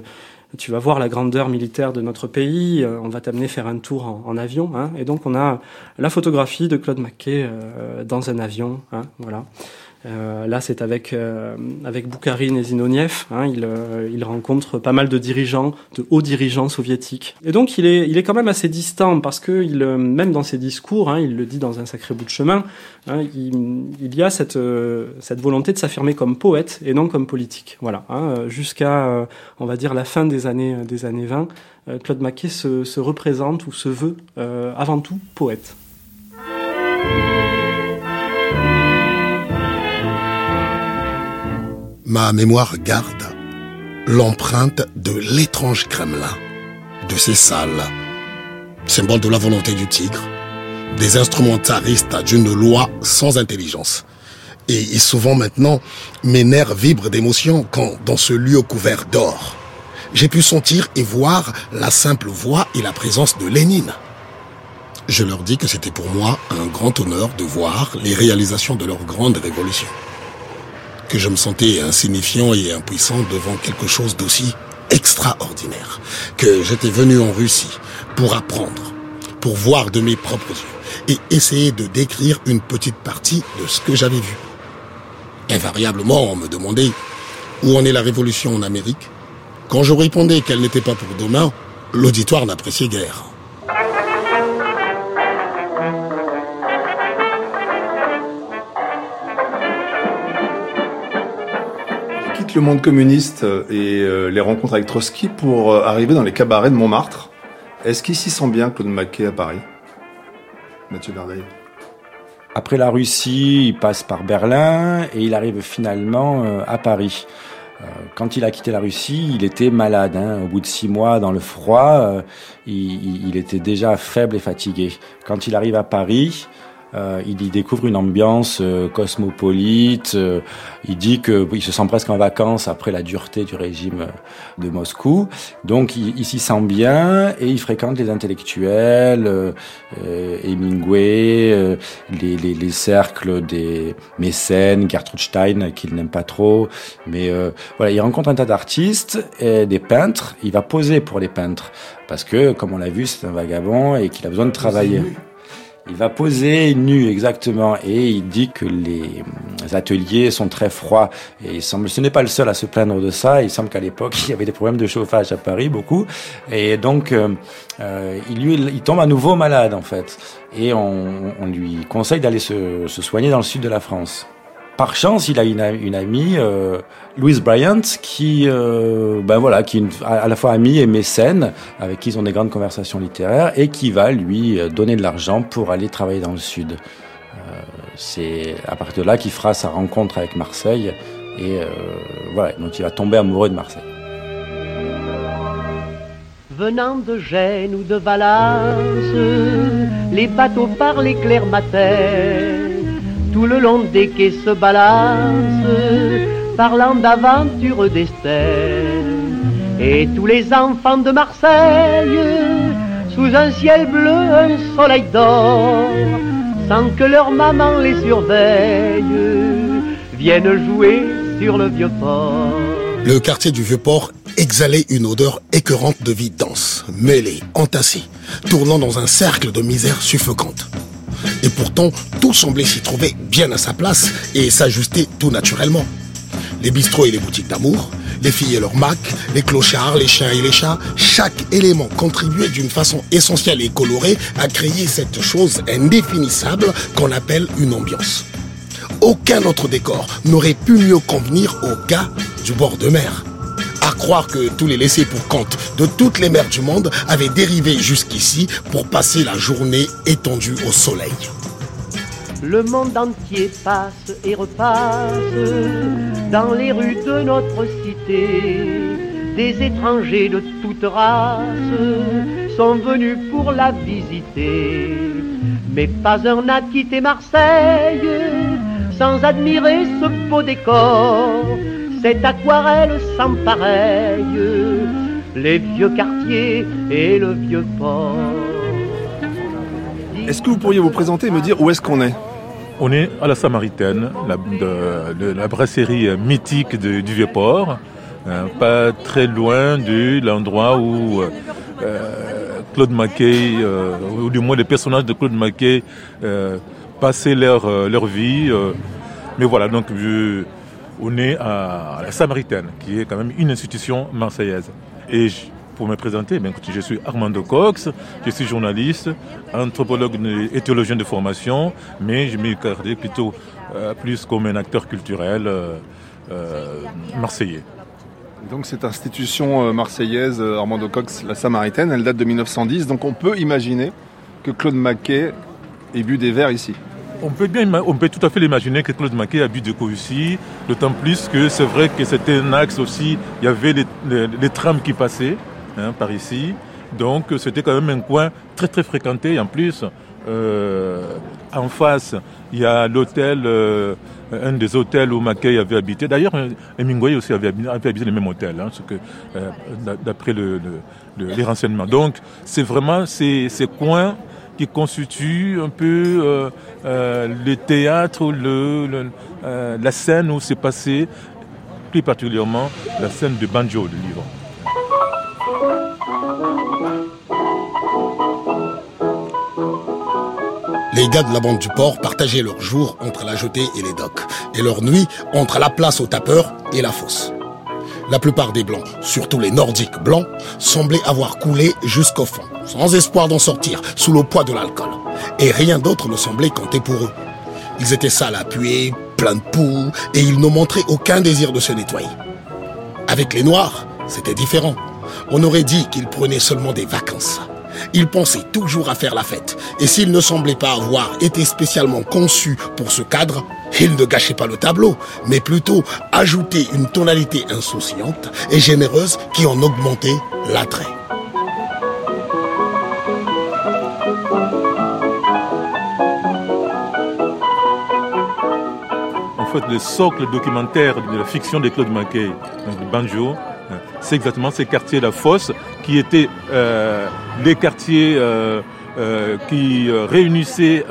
tu vas voir la grandeur militaire de notre pays, euh, on va t'amener faire un tour en, avion. Hein. Et donc on a la photographie de Claude Mackay euh, dans un avion. Hein, voilà. Euh, là, c'est avec euh, avec Boukharine et Zinoniev. Hein, il, euh, il rencontre pas mal de dirigeants, de hauts dirigeants soviétiques. Et donc, il est il est quand même assez distant parce que il même dans ses discours, hein, il le dit dans un sacré bout de chemin. Hein, il, il, y a cette cette volonté de s'affirmer comme poète et non comme politique. Voilà. Hein, Jusqu'à on va dire la fin des années des années 20, Claude Maquet se, se représente ou se veut avant tout poète. Ma mémoire garde l'empreinte de l'étrange Kremlin, de ses salles, symbole de la volonté du tigre, des instrumentaristes d'une loi sans intelligence. Et souvent maintenant, mes nerfs vibrent d'émotion quand, dans ce lieu couvert d'or, j'ai pu sentir et voir la simple voix et la présence de Lénine. Je leur dis que c'était pour moi un grand honneur de voir les réalisations de leur grande révolution que je me sentais insignifiant et impuissant devant quelque chose d'aussi extraordinaire, que j'étais venu en Russie pour apprendre, pour voir de mes propres yeux et essayer de décrire une petite partie de ce que j'avais vu. Invariablement, on me demandait où en est la révolution en Amérique. Quand je répondais qu'elle n'était pas pour demain, l'auditoire n'appréciait guère. Le monde communiste et euh, les rencontres avec Trotsky pour euh, arriver dans les cabarets de Montmartre. Est-ce qu'il s'y sent bien, Claude Maquet, à Paris? Mathieu Verdeil Après la Russie, il passe par Berlin et il arrive finalement euh, à Paris. Quand il a quitté la Russie, il était malade. Hein. Au bout de six mois, dans le froid, il, était déjà faible et fatigué. Quand il arrive à Paris, euh, il y découvre une ambiance euh, cosmopolite. Euh, il dit qu'il se sent presque en vacances après la dureté du régime de Moscou. Donc il, il s'y sent bien et il fréquente les intellectuels, euh, Hemingway, les, les, les, cercles des mécènes, Gertrude Stein qu'il n'aime pas trop. Mais voilà, il rencontre un tas d'artistes et des peintres. Il va poser pour les peintres parce que, comme on l'a vu, c'est un vagabond et qu'il a besoin de travailler. Il va poser nu exactement et il dit que les, ateliers sont très froids. Et il semble, ce n'est pas le seul à se plaindre de ça. Il semble qu'à l'époque, il y avait des problèmes de chauffage à Paris, beaucoup. Et donc, euh, euh, il, tombe à nouveau malade, en fait. Et on, lui conseille d'aller se soigner dans le sud de la France. Par chance, il a une, amie, euh, Louise Bryant, qui, euh, ben voilà, qui est à la fois amie et mécène, avec qui ils ont des grandes conversations littéraires, et qui va lui euh, donner de l'argent pour aller travailler dans le sud. C'est à partir de là qu'il fera sa rencontre avec Marseille, et voilà, donc il va tomber amoureux de Marseille. Venant de Gênes ou de Valence, les bateaux par l'éclair matin tout le long des quais se balancent, parlant d'aventures d'Esther. Et tous les enfants de Marseille, sous un ciel bleu, un soleil d'or, sans que leur maman les surveille, viennent jouer sur le vieux port. Le quartier du Vieux-Port exhalait une odeur écœurante de vie dense, mêlée, entassée, tournant dans un cercle de misère suffocante. Et pourtant, tout semblait s'y trouver bien à sa place et s'ajuster tout naturellement. Les bistrots et les boutiques d'amour, les filles et leurs macs, les clochards, les chiens et les chats, chaque élément contribuait d'une façon essentielle et colorée à créer cette chose indéfinissable qu'on appelle une ambiance. Aucun autre décor n'aurait pu mieux convenir aux gars du bord de mer. À croire que tous les laissés pour compte de toutes les mers du monde avaient dérivé jusqu'ici pour passer la journée étendue au soleil. Le monde entier passe et repasse dans les rues de notre cité. Des étrangers de toutes races sont venus pour la visiter. Mais pas un n'a quitté Marseille sans admirer ce beau décor cette aquarelle sans pareil, les vieux quartiers et le vieux port. Est-ce que vous pourriez vous présenter et me dire où est-ce qu'on est? On est à la Samaritaine, la, de, de la brasserie mythique de, du Vieux-Port, hein, pas très loin de l'endroit où euh, Claude Mackay, euh, ou du moins les personnages de Claude Mackay, euh, passaient leur, euh, leur vie. euh. mais voilà, donc je, on est à la Samaritaine, qui est quand même une institution marseillaise. Et pour me présenter, ben, écoutez, je suis Armando Cox, je suis journaliste, anthropologue et théologien de formation, mais je gardé plutôt euh, plus comme un acteur culturel euh, euh, marseillais. Donc cette institution marseillaise, Armando Cox, la Samaritaine, elle date de 1910, donc on peut imaginer que Claude Maquet ait bu des verres ici. On peut, tout à fait l'imaginer que Claude Maquet a bu de ici, d'autant plus que c'est vrai que c'était un axe aussi, il y avait les, trams qui passaient hein, par ici, donc c'était quand même un coin très très fréquenté. En plus, euh, en face, il y a l'hôtel, euh, un des hôtels où Mackay avait habité. D'ailleurs, Hemingway aussi avait, habi- avait habité le même hôtel, hein, euh, d'a- d'après le- le- le- les renseignements. Donc, c'est vraiment ces coins qui constituent un peu euh, euh, le théâtre, le, euh, la scène où s'est passé, plus particulièrement la scène de Banjo, le livre. Les gars de la bande du port partageaient leurs jours entre la jetée et les docks, et leur nuit entre la place aux tapeurs et la fosse. La plupart des blancs, surtout les nordiques blancs, semblaient avoir coulé jusqu'au fond, sans espoir d'en sortir, sous le poids de l'alcool. Et rien d'autre ne semblait compter pour eux. Ils étaient sales à puer, pleins de poux, et ils ne montraient aucun désir de se nettoyer. Avec les Noirs, c'était différent. On aurait dit qu'ils prenaient seulement des vacances. Ils pensaient toujours à faire la fête. Et s'ils ne semblaient pas avoir été spécialement conçus pour ce cadre, ils ne gâchaient pas le tableau, mais plutôt ajoutaient une tonalité insouciante et généreuse qui en augmentait l'attrait. En fait, le socle documentaire de la fiction de Claude Mackay, donc de Banjo, hein, c'est exactement ces quartiers, la fosse, qui étaient euh, les quartiers euh, euh, qui réunissaient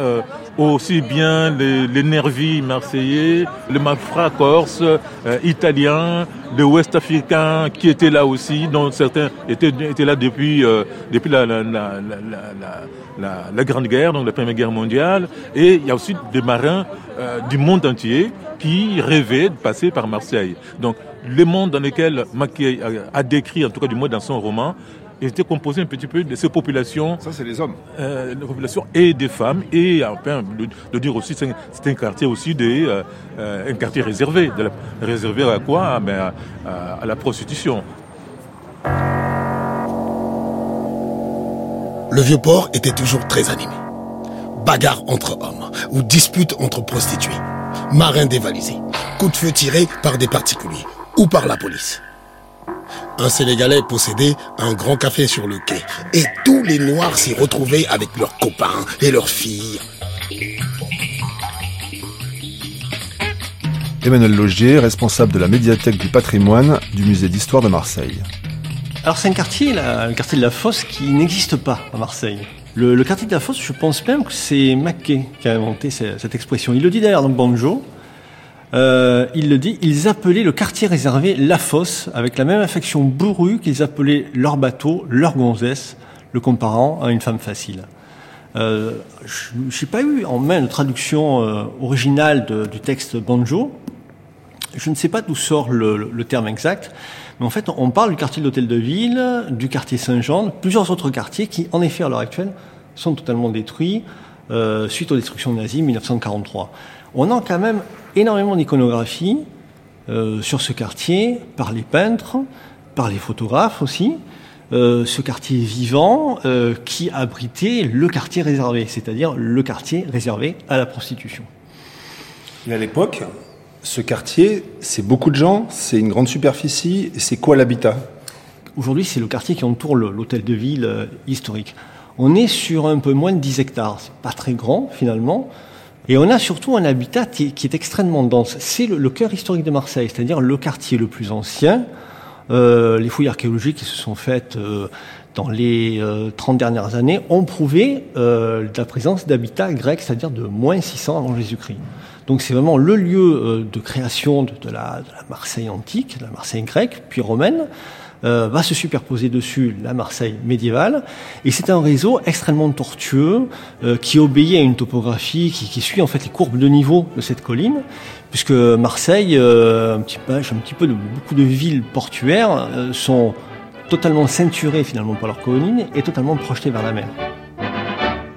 aussi bien les, les nervis marseillais, les malfrats corse, euh, italiens, les ouest africains qui étaient là aussi, dont certains étaient, étaient là depuis, euh, depuis la, la, la, la, Grande Guerre, donc la Première Guerre mondiale. Et il y a aussi des marins euh, du monde entier qui rêvaient de passer par Marseille. Donc le monde dans lequel Mackay a décrit, en tout cas du moins dans son roman, était composé un petit peu de ces populations. Ça, c'est les hommes. Euh, les populations et des femmes. Et enfin, de, de dire aussi, c'est un, un, quartier aussi des, euh, euh, un quartier réservé. De la, réservé à quoi? Mais à, à, à la prostitution. Le vieux port était toujours très animé. Bagarre entre hommes ou disputes entre prostituées. Marins dévalisés. Coups de feu tirés par des particuliers ou par la police. Un Sénégalais possédait un grand café sur le quai et tous les Noirs s'y retrouvaient avec leurs copains et leurs filles. Emmanuel Logier, responsable de la médiathèque du patrimoine du musée d'histoire de Marseille. Alors c'est un quartier, là, le quartier de la Fosse, qui n'existe pas à Marseille. Le, le, quartier de la Fosse, je pense même que c'est Mackay qui a inventé cette, cette expression. Il le dit d'ailleurs dans Bonjo. Euh, il le dit, ils appelaient le quartier réservé la fosse, avec la même affection bourrue qu'ils appelaient leur bateau, leur gonzesse, le comparant à une femme facile. Euh, je n'ai pas eu en main de traduction euh, originale du texte Banjo. Je ne sais pas d'où sort le, terme exact, mais en fait, on parle du quartier de l'Hôtel de Ville, du quartier Saint-Jean, plusieurs autres quartiers qui, en effet, à l'heure actuelle, sont totalement détruits suite aux destructions nazies 1943. On a quand même énormément d'iconographie euh, sur ce quartier, par les peintres, par les photographes aussi. Euh, ce quartier vivant euh, qui abritait le quartier réservé, c'est-à-dire le quartier réservé à la prostitution. Et à l'époque, ce quartier, c'est beaucoup de gens, c'est une grande superficie, c'est quoi l'habitat? Aujourd'hui, c'est le quartier qui entoure l'hôtel de ville historique. On est sur un peu moins de 10 hectares, c'est pas très grand finalement, et on a surtout un habitat qui, est extrêmement dense. C'est le, cœur historique de Marseille, c'est-à-dire le quartier le plus ancien. Euh, les fouilles archéologiques qui se sont faites euh, dans les euh, 30 dernières années ont prouvé euh, la présence d'habitats grecs, c'est-à-dire de moins 600 avant Jésus-Christ. Donc c'est vraiment le lieu euh, de création de, la, Marseille antique, de la Marseille grecque, puis romaine. Euh, va se superposer dessus la Marseille médiévale. Et c'est un réseau extrêmement tortueux euh, qui obéit à une topographie qui, suit en fait les courbes de niveau de cette colline, puisque Marseille, euh, un petit peu, de beaucoup de villes portuaires sont totalement ceinturées finalement par leurs collines et totalement projetées vers la mer.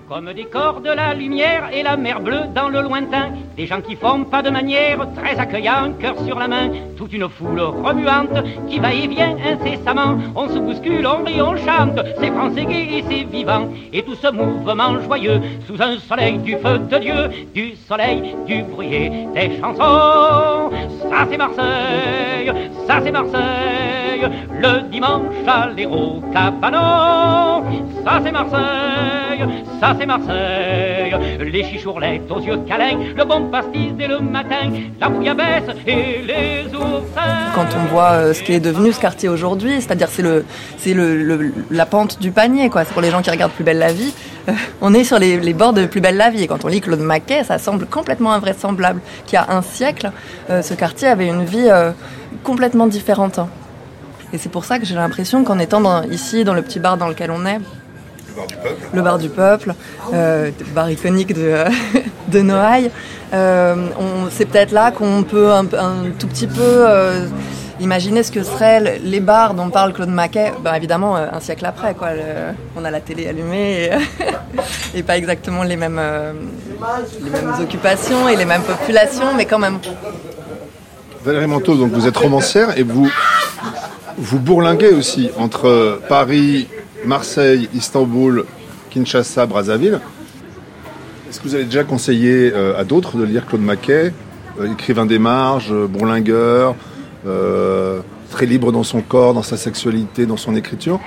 Comme décor de la lumière et la mer bleue dans le lointain, des gens qui font pas de manière, très accueillants, cœur sur la main, toute une foule remuante qui va et vient incessamment. On se bouscule, on rit, on chante, c'est français gai et c'est vivant. Et tout ce mouvement joyeux, sous un soleil du feu de Dieu, du soleil, du bruit des chansons. Ça c'est Marseille, ça c'est Marseille, le dimanche à l'héros cabanon. Ça c'est Marseille, ça c'est Marseille. Les chichourlettes aux yeux câlins, le bon pastis dès le matin, la bouillabaisse et les oursins. Quand on voit euh, ce qui est devenu ce quartier aujourd'hui, c'est-à-dire c'est le, c'est le, la pente du panier, quoi. C'est pour les gens qui regardent Plus belle la vie. Euh, on est sur les, les, bords de Plus belle la vie. Et quand on lit Claude Maquet, ça semble complètement invraisemblable qu'il y a un siècle, euh, ce quartier avait une vie complètement différente. Et c'est pour ça que j'ai l'impression qu'en étant ici, dans le petit bar dans lequel on est, le bar du peuple, euh, bar iconique de, de Noailles. Euh, c'est peut-être là qu'on peut un, un, tout petit peu euh, imaginer ce que seraient les bars dont parle Claude Maquet. Ben, évidemment, un siècle après, quoi. Le, on a la télé allumée et, et pas exactement les mêmes, euh, les mêmes occupations et les mêmes populations, mais quand même. Valérie Manteau, donc vous êtes romancière et vous vous bourlinguez aussi entre Paris, Marseille, Istanbul, Kinshasa, Brazzaville. Est-ce que vous avez déjà conseillé euh, à d'autres de lire Claude Maquet, euh, écrivain des marges, euh, bourlingueur, très libre dans son corps, dans sa sexualité, dans son écriture,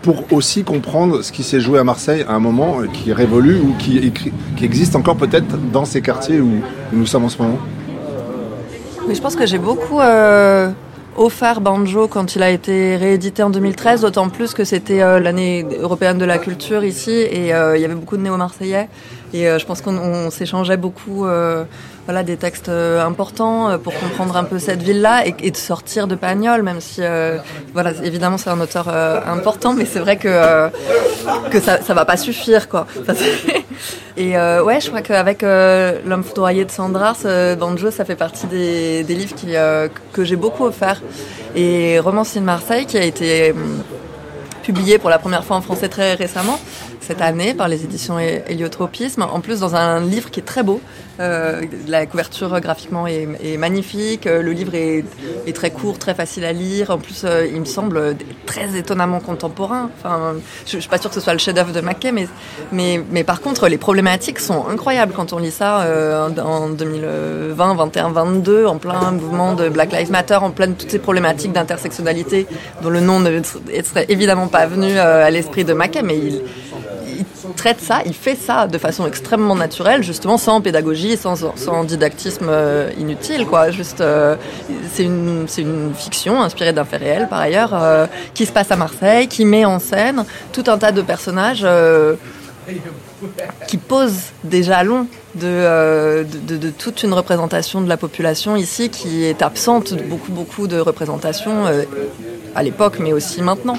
pour aussi comprendre ce qui s'est joué à Marseille à un moment qui est révolu ou qui, qui existe encore peut-être dans ces quartiers où, où, nous sommes en ce moment? Mais je pense que j'ai beaucoup offert Banjo quand il a été réédité en 2013, d'autant plus que c'était euh, l'année européenne de la culture ici et euh, il y avait beaucoup de néo-marseillais. Et euh, je pense qu'on on s'échangeait beaucoup voilà, des textes euh, importants euh, pour comprendre un peu cette ville-là et, de sortir de Pagnol, même si, euh, voilà, évidemment, c'est un auteur important, mais c'est vrai que, ça, ça va pas suffire, quoi. Et ouais, je crois qu'avec L'homme foudroyé de Sandras, euh, Banjo, ça fait partie des, livres qui, que j'ai beaucoup offert. Et Romancier de Marseille, qui a été publié pour la première fois en français très récemment, cette année, par les éditions Hé- Héliotropisme. En plus, dans un livre qui est très beau. Euh, la couverture graphiquement est, magnifique. Euh, Le livre est, très court, très facile à lire. En plus, euh, il me semble très étonnamment contemporain. Enfin, je, je suis pas sûre que ce soit le chef-d'œuvre de Mackay, mais, mais, mais par contre, les problématiques sont incroyables quand on lit ça en 2020, 21, 22, en plein mouvement de Black Lives Matter, en plein de toutes ces problématiques d'intersectionnalité dont le nom ne serait évidemment pas venu à l'esprit de Mackay, mais il, il traite ça, il fait ça de façon extrêmement naturelle, justement sans pédagogie, sans, sans didactisme euh, inutile, quoi. Juste, euh, c'est une, une fiction inspirée d'un fait réel, par ailleurs, euh, qui se passe à Marseille, qui met en scène tout un tas de personnages. qui pose des jalons de, de, toute une représentation de la population ici qui est absente de beaucoup, beaucoup de représentations à l'époque, mais aussi maintenant.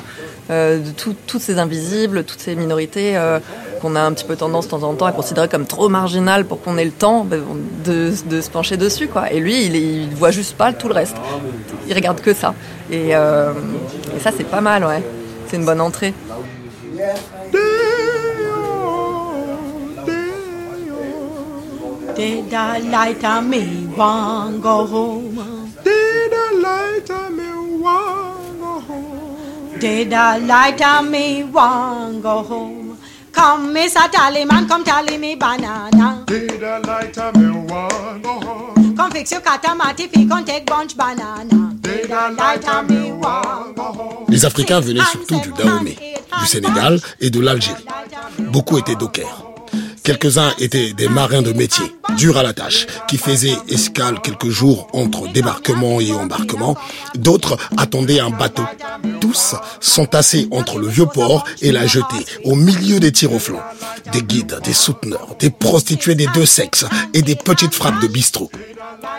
Euh, de tout- toutes ces invisibles, toutes ces minorités euh, qu'on a un petit peu tendance de temps en temps à considérer comme trop marginales pour qu'on ait le temps ben, de, de se pencher dessus. Quoi. Et lui, il, il voit juste pas tout le reste. Il regarde que ça. Et, euh, et ça, c'est pas mal, ouais. C'est une bonne entrée. Did the light of me want go home? Did the light of me want go home? Did the light of me want go home? Come, Mr. Tallyman, come tally me banana. Did the light of me want go home? Come fix your catamati, fi come take bunch banana. Did the light of me want go home? Les Africains venaient surtout du Dahomey, du Sénégal et de l'Algérie. Beaucoup étaient dockers. Quelques-uns étaient des marins de métier, durs à la tâche, qui faisaient escale quelques jours entre débarquement et embarquement. D'autres attendaient un bateau. Tous s'entassaient entre le vieux port et la jetée, au milieu des tirs au flanc. Des guides, des souteneurs, des prostituées des deux sexes et des petites frappes de bistrot.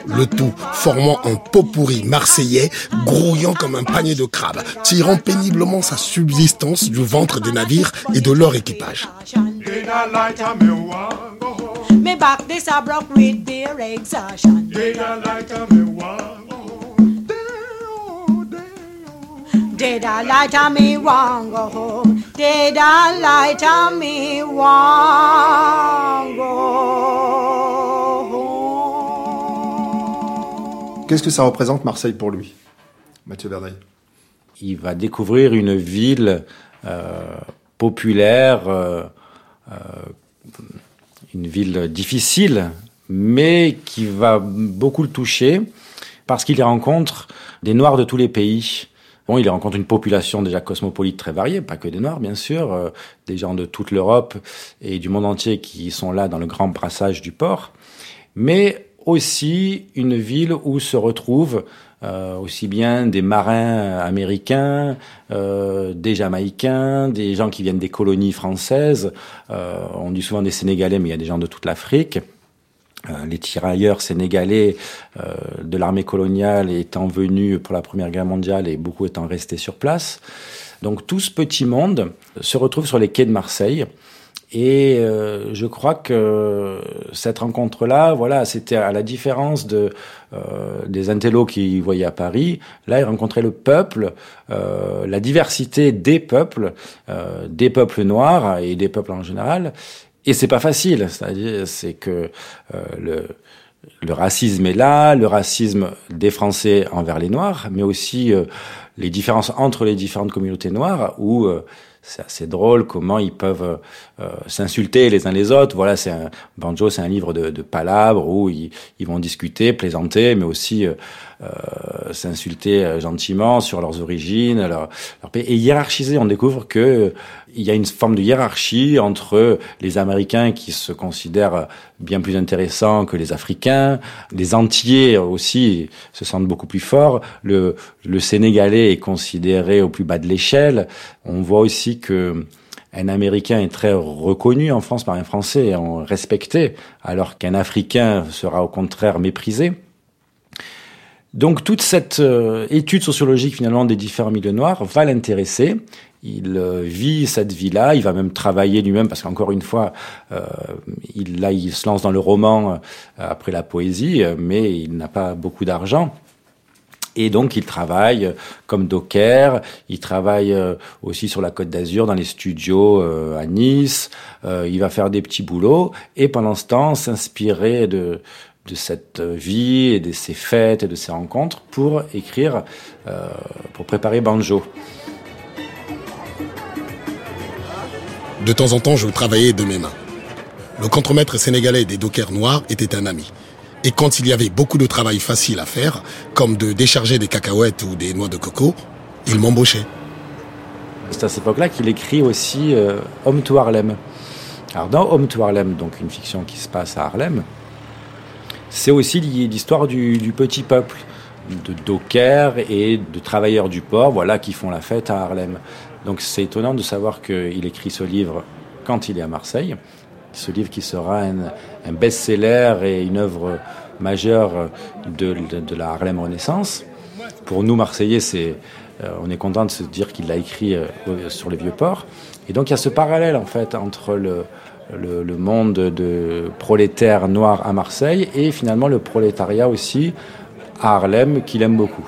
Le tout formant un pot pourri marseillais, grouillant comme un panier de crabes, tirant péniblement sa subsistance du ventre des navires et de leur équipage. The light of me want go home? Me back this a broke with beer exhaustion. The light of me want go home? Did the light of me want go home? The light of me want go home? Qu'est-ce que ça représente Marseille pour lui Mathieu Verdaille. il va découvrir une ville euh, populaire, euh, une ville difficile, mais qui va beaucoup le toucher parce qu'il y rencontre des Noirs de tous les pays. Bon, il y rencontre une population déjà cosmopolite très variée, pas que des Noirs, bien sûr, euh, des gens de toute l'Europe et du monde entier qui sont là dans le grand brassage du port, mais aussi une ville où se retrouvent euh, aussi bien des marins américains, euh, des Jamaïcains, des gens qui viennent des colonies françaises. Euh, on dit souvent des Sénégalais, mais il y a des gens de toute l'Afrique. Euh, les tirailleurs sénégalais de l'armée coloniale étant venus pour la Première Guerre mondiale et beaucoup étant restés sur place. Donc tout ce petit monde se retrouve sur les quais de Marseille. Et euh, je crois que cette rencontre-là, voilà, c'était à la différence de euh, des intellos qui voyaient à Paris. Là, ils rencontraient le peuple, euh, la diversité des peuples, euh, des peuples noirs et des peuples en général. Et c'est pas facile. C'est-à-dire, c'est que euh, le le racisme est là, le racisme des Français envers les Noirs, mais aussi euh, les différences entre les différentes communautés noires, où euh, c'est assez drôle comment ils peuvent euh, s'insulter les uns les autres. Voilà, c'est un Banjo, c'est un livre de, de palabres où ils, ils vont discuter, plaisanter, mais aussi euh, s'insulter euh, gentiment sur leurs origines, leur, leur pays. Et hiérarchiser, on découvre que euh, il y a une forme de hiérarchie entre les Américains qui se considèrent bien plus intéressants que les Africains, les Antillais aussi se sentent beaucoup plus forts, le, le Sénégalais est considéré au plus bas de l'échelle. On voit aussi que un Américain est très reconnu en France par un Français respecté, alors qu'un Africain sera au contraire méprisé. Donc toute cette euh, étude sociologique finalement des différents milieux noirs va l'intéresser. Il euh, vit cette vie-là, il va même travailler lui-même parce qu'encore une fois, euh, il, là il se lance dans le roman après la poésie, mais il n'a pas beaucoup d'argent. Et donc il travaille comme docker, il travaille aussi sur la Côte d'Azur dans les studios à Nice, il va faire des petits boulots et pendant ce temps s'inspirer de de cette vie et de ces fêtes et de ces rencontres pour écrire, euh, pour préparer Banjo. De temps en temps, je travaillais de mes mains. Le contremaître sénégalais des dockers noirs était un ami. Et quand il y avait beaucoup de travail facile à faire, comme de décharger des cacahuètes ou des noix de coco, il m'embauchait. C'est à cette époque-là qu'il écrit aussi euh, Homme to Harlem. Alors dans Homme to Harlem, donc une fiction qui se passe à Harlem, c'est aussi l'histoire du, petit peuple, de dockers et de travailleurs du port, voilà, qui font la fête à Harlem. Donc c'est étonnant de savoir qu'il écrit ce livre quand il est à Marseille. Ce livre qui sera un, best-seller et une œuvre majeure de, la Harlem Renaissance. Pour nous, Marseillais, c'est, euh, on est content de se dire qu'il l'a écrit euh, sur les vieux ports. Et donc il y a ce parallèle en fait entre le, le, monde de prolétaires noirs à Marseille et finalement le prolétariat aussi à Harlem qu'il aime beaucoup.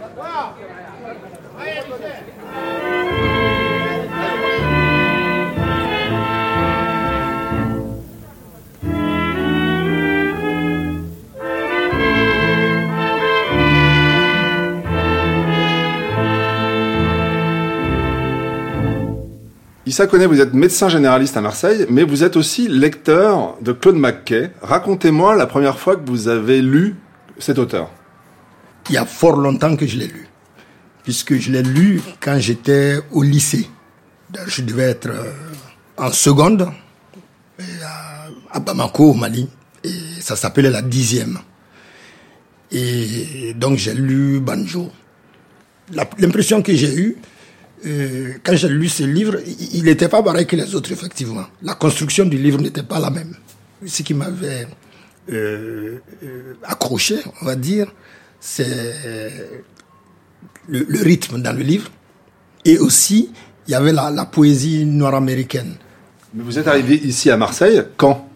Issa Koné, vous êtes médecin généraliste à Marseille, mais vous êtes aussi lecteur de Claude McKay. Racontez-moi la première fois que vous avez lu cet auteur. Il y a fort longtemps que je l'ai lu, puisque je l'ai lu quand j'étais au lycée. Je devais être euh, en seconde à Bamako, au Mali, et ça s'appelait la dixième. Et donc j'ai lu Banjo. L'impression que j'ai eue, euh, quand j'ai lu ce livre, il n'était pas pareil que les autres, effectivement. La construction du livre n'était pas la même. Ce qui m'avait euh, euh, accroché, on va dire, c'est le, rythme dans le livre. Et aussi, il y avait la, la poésie noire-américaine. Mais vous êtes arrivé ici à Marseille quand?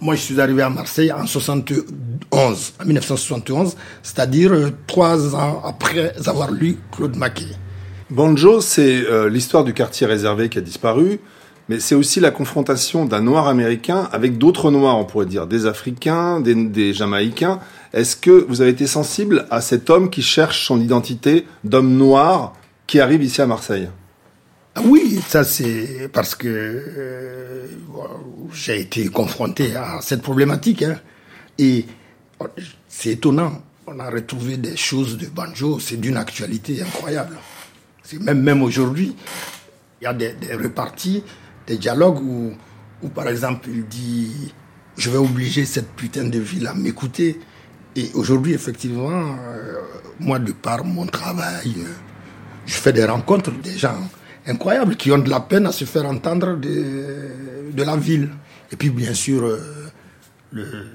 Moi, je suis arrivé à Marseille en 71, en 1971, c'est-à-dire trois ans après avoir lu Claude Maquet. Banjo, c'est euh, l'histoire du quartier réservé qui a disparu, mais c'est aussi la confrontation d'un noir américain avec d'autres noirs, on pourrait dire, des Africains, des, Jamaïcains. Est-ce que vous avez été sensible à cet homme qui cherche son identité d'homme noir qui arrive ici à Marseille? Ah oui, ça c'est parce que euh, j'ai été confronté à cette problématique. Hein. et c'est étonnant, on a retrouvé des choses de Banjo, c'est d'une actualité incroyable. Même, même aujourd'hui, il y a des, reparties, des dialogues où, où, par exemple, il dit Je vais obliger cette putain de ville à m'écouter. Et aujourd'hui, effectivement, euh, moi, de par mon travail, euh, je fais des rencontres des gens incroyables qui ont de la peine à se faire entendre de, de la ville. Et puis, bien sûr, euh, le,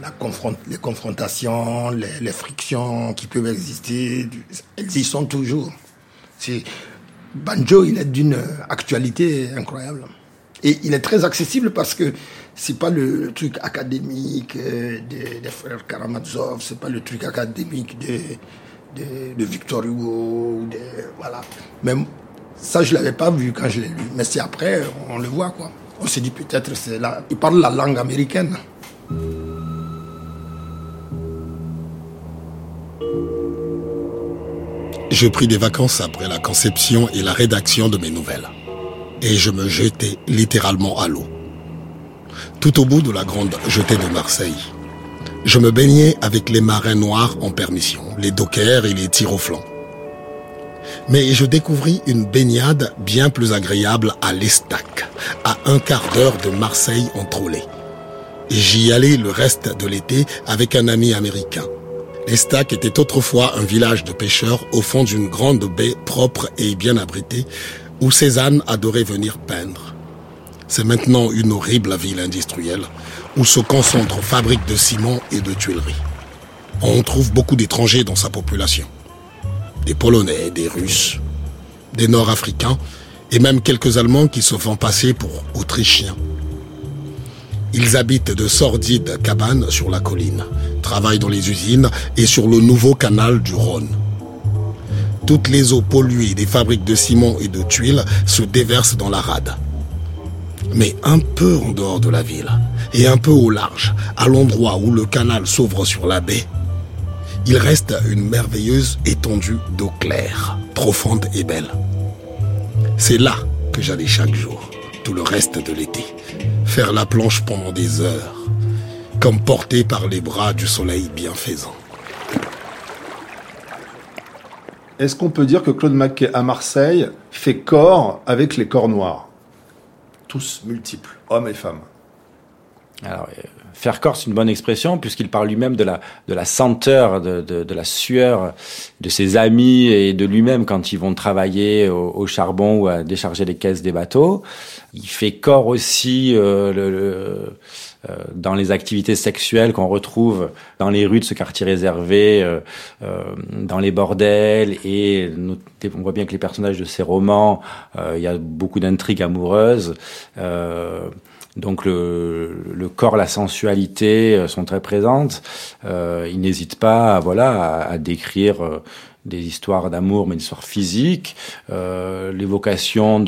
la confront les confrontations, les, les, frictions qui peuvent exister, elles y sont toujours. Banjo, il est d'une actualité incroyable. Et il est très accessible parce que c'est pas le truc académique euh, des, frères Karamazov, c'est pas le truc académique de, de, Victor Hugo, voilà. Même ça, je l'avais pas vu quand je l'ai lu. Mais c'est après, on le voit, quoi. On s'est dit peut-être c'est là. Il parle la langue américaine. Je pris des vacances après la conception et la rédaction de mes nouvelles. Et je me jetais littéralement à l'eau. Tout au bout de la grande jetée de Marseille, Je me baignais avec les marins noirs en permission, les dockers et les tirs au flanc. Mais je découvris une baignade bien plus agréable à l'Estac, à un quart d'heure de Marseille en trolley. J'y allais le reste de l'été avec un ami américain. L'Estac était autrefois un village de pêcheurs au fond d'une grande baie propre et bien abritée où Cézanne adorait venir peindre. C'est maintenant une horrible ville industrielle où se concentrent fabriques de ciment et de tuileries. On trouve beaucoup d'étrangers dans sa population. Des Polonais, des Russes, des Nord-Africains et même quelques Allemands qui se font passer pour Autrichiens. Ils habitent de sordides cabanes sur la colline, travaillent dans les usines et sur le nouveau canal du Rhône. Toutes les eaux polluées des fabriques de ciment et de tuiles se déversent dans la rade. Mais un peu en dehors de la ville, et un peu au large, à l'endroit où le canal s'ouvre sur la baie, il reste une merveilleuse étendue d'eau claire, profonde et belle. C'est là que j'allais chaque jour, tout le reste de l'été, faire la planche pendant des heures, comme porté par les bras du soleil bienfaisant. Est-ce qu'on peut dire que Claude Maquet à Marseille fait corps avec les corps noirs? Tous multiples, hommes et femmes. Alors, euh, faire corps, c'est une bonne expression, puisqu'il parle lui-même de la, de la senteur, de, de, de, la sueur de ses amis et de lui-même quand ils vont travailler au, au, charbon ou à décharger les caisses des bateaux. Il fait corps aussi euh, le, le, euh, dans les activités sexuelles qu'on retrouve dans les rues de ce quartier réservé, euh, euh dans les bordels, et on voit bien que les personnages de ces romans, il y a beaucoup d'intrigues amoureuses. Donc le, le, corps, la sensualité euh, sont très présentes. Euh, il n'hésite pas, voilà, à, à décrire euh, des histoires d'amour, mais une histoire physique. Euh, L'évocation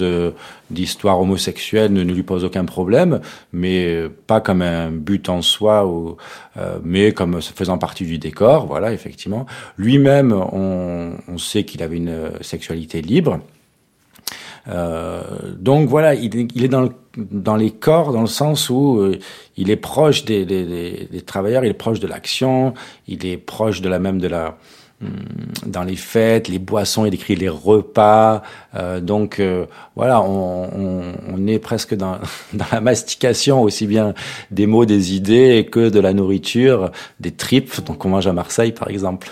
d'histoires homosexuelles ne, ne, lui pose aucun problème, mais pas comme un but en soi, ou, euh, mais comme faisant partie du décor. Voilà, effectivement. Lui-même, on, on sait qu'il avait une sexualité libre. Euh, donc voilà, il, il est dans, le, dans, les corps, dans le sens où euh, il est proche des, des, des, travailleurs, il est proche de l'action, il est proche de la même de la hum, dans les fêtes, les boissons, il décrit les repas. Euh, donc euh, voilà, on, on, on, est presque dans, dans la mastication aussi bien des mots, des idées que de la nourriture, des tripes, donc on mange à Marseille par exemple.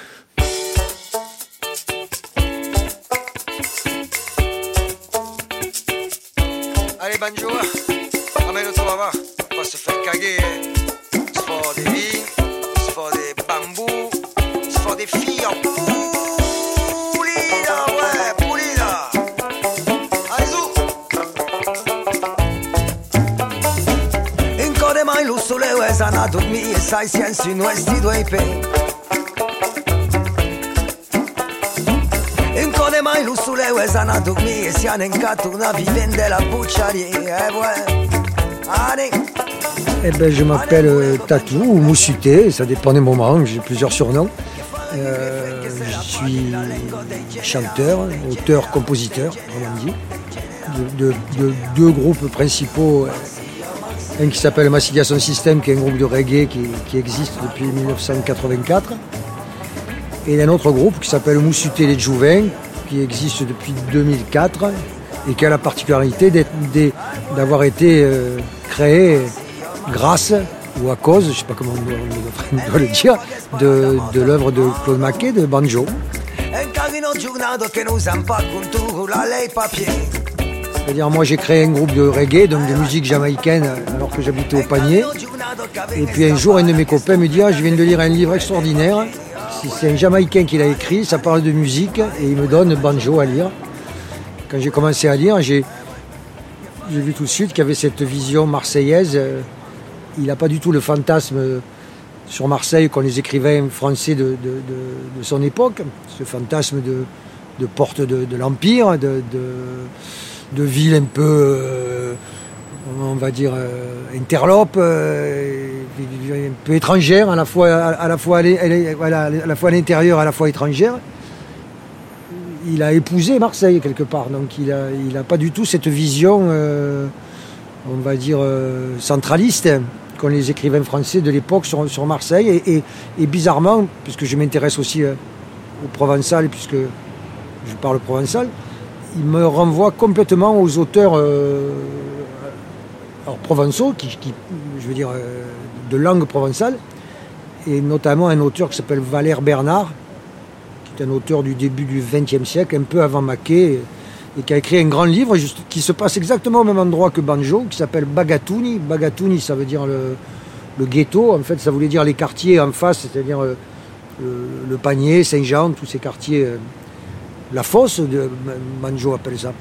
Eh ben, je m'appelle euh, Tatou ou Moussuté, ça dépend des moments, j'ai plusieurs surnoms. Euh, je suis chanteur, auteur, compositeur, on dit, de, de, de, deux groupes principaux. Un qui s'appelle Massication System, qui est un groupe de reggae qui, existe depuis 1984 et un autre groupe qui s'appelle Moussuté les Jouvins, qui existe depuis 2004 et qui a la particularité d'avoir été euh, créé grâce ou à cause, je ne sais pas comment on doit, le dire, de, de l'œuvre de Claude Maquet de Banjo. C'est-à-dire moi j'ai créé un groupe de reggae, donc de musique jamaïcaine alors que j'habitais au panier. Et puis un jour un de mes copains me dit ah, je viens de lire un livre extraordinaire c'est un Jamaïcain qui l'a écrit, ça parle de musique et il me donne Banjo à lire. Quand j'ai commencé à lire, j'ai vu tout de suite qu'il y avait cette vision marseillaise. Euh, il n'a pas du tout le fantasme sur Marseille qu'ont les écrivains français de, de, de, son époque, ce fantasme de, porte de, l'Empire, de, ville un peu... Euh, on va dire, euh, interlope, euh, un peu étrangère, à la fois à, la fois à la fois l'intérieur, à la fois étrangère. Il a épousé Marseille quelque part, donc il n'a il a pas du tout cette vision, on va dire, centraliste. qu'ont les écrivains français de l'époque sur, sur Marseille. Et, bizarrement, puisque je m'intéresse aussi au provençal, puisque je parle provençal, il me renvoie complètement aux auteurs euh, alors, provençaux, qui, je veux dire, euh, de langue provençale, et notamment un auteur qui s'appelle Valère Bernard, qui est un auteur du début du XXe siècle, un peu avant Maquet, et qui a écrit un grand livre qui se passe exactement au même endroit que Banjo, qui s'appelle Bagatouni. Bagatouni, ça veut dire le, ghetto, en fait, ça voulait dire les quartiers en face, c'est-à-dire euh, le, panier, Saint-Jean, tous ces quartiers, la fosse, de, Banjo appelle ça.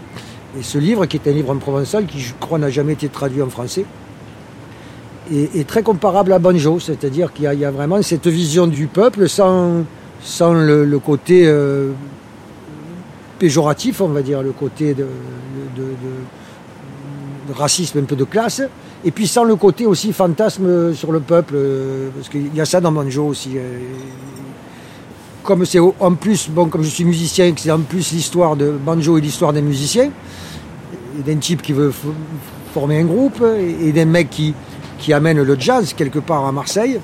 Et ce livre, qui est un livre en provençal, qui je crois n'a jamais été traduit en français, est, très comparable à Banjo, c'est-à-dire qu'il y, a- vraiment cette vision du peuple sans, le, côté euh, péjoratif, on va dire, le côté de racisme, un peu de classe, et puis sans le côté aussi fantasme sur le peuple, euh, parce qu'il y a ça dans Banjo aussi. euh, comme c'est en plus, bon, comme je suis musicien, que c'est en plus l'histoire de Banjo et l'histoire d'un musicien, et d'un type qui veut former un groupe, et, d'un mec qui, qui amène le jazz quelque part à Marseille.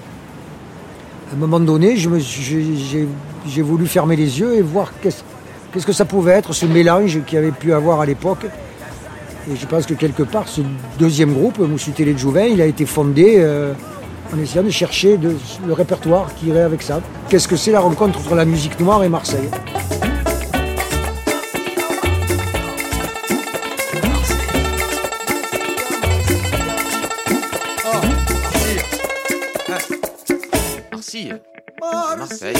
À un moment donné, j'ai- voulu fermer les yeux et voir qu'est-ce que ça pouvait être, ce mélange qu'il avait pu avoir à l'époque. Et je pense que quelque part, ce deuxième groupe, Moussu Télé de Jouvin, il a été fondé euh, en essayant de chercher de- le répertoire qui irait avec ça. Qu'est-ce que c'est la rencontre entre la musique noire et Marseille? Marseille. Marseille.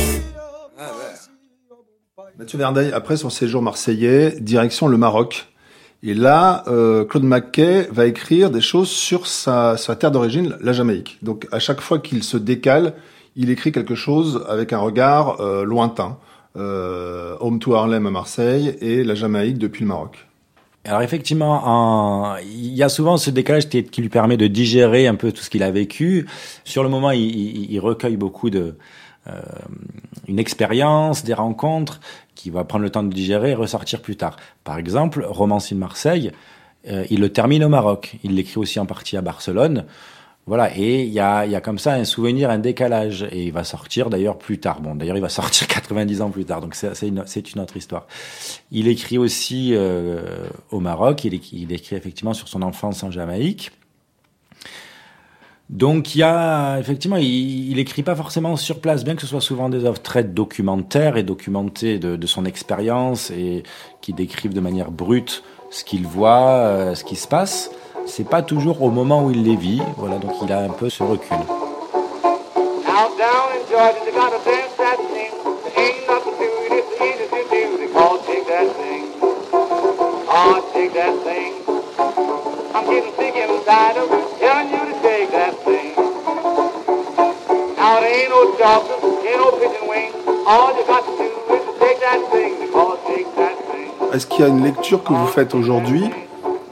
Mathieu Verdeil, après son séjour marseillais, direction le Maroc. Et là, euh, Claude Mackay va écrire des choses sur sa, sa terre d'origine, la Jamaïque. Donc à chaque fois qu'il se décale, il écrit quelque chose avec un regard euh, lointain. Euh, Home to Harlem à Marseille et la Jamaïque depuis le Maroc. Alors effectivement, en- il y a souvent ce décalage qui, qui lui permet de digérer un peu tout ce qu'il a vécu. Sur le moment, il, il- il recueille beaucoup de euh, une expérience, des rencontres, qui va prendre le temps de digérer et ressortir plus tard. Par exemple, Romancier de Marseille, euh, il le termine au Maroc. Il l'écrit aussi en partie à Barcelone. Voilà, et il y a, y a comme ça un souvenir, un décalage, et il va sortir d'ailleurs plus tard. Bon, d'ailleurs, il va sortir 90 ans plus tard, donc c'est une, une autre histoire. Il écrit aussi euh, au Maroc, il il écrit effectivement sur son enfance en Jamaïque. Donc il y a effectivement, il, il écrit pas forcément sur place, bien que ce soit souvent des œuvres très documentaires et documentées de, son expérience et qui décrivent de manière brute ce qu'il voit, euh, ce qui se passe. C'est pas toujours au moment où il les vit. Voilà, donc il a un peu ce recul. There ain't no choppers, ain't no pigeon wing. All you got to do is to take that thing. They call take that thing. Est-ce qu'il y a une lecture que vous faites aujourd'hui,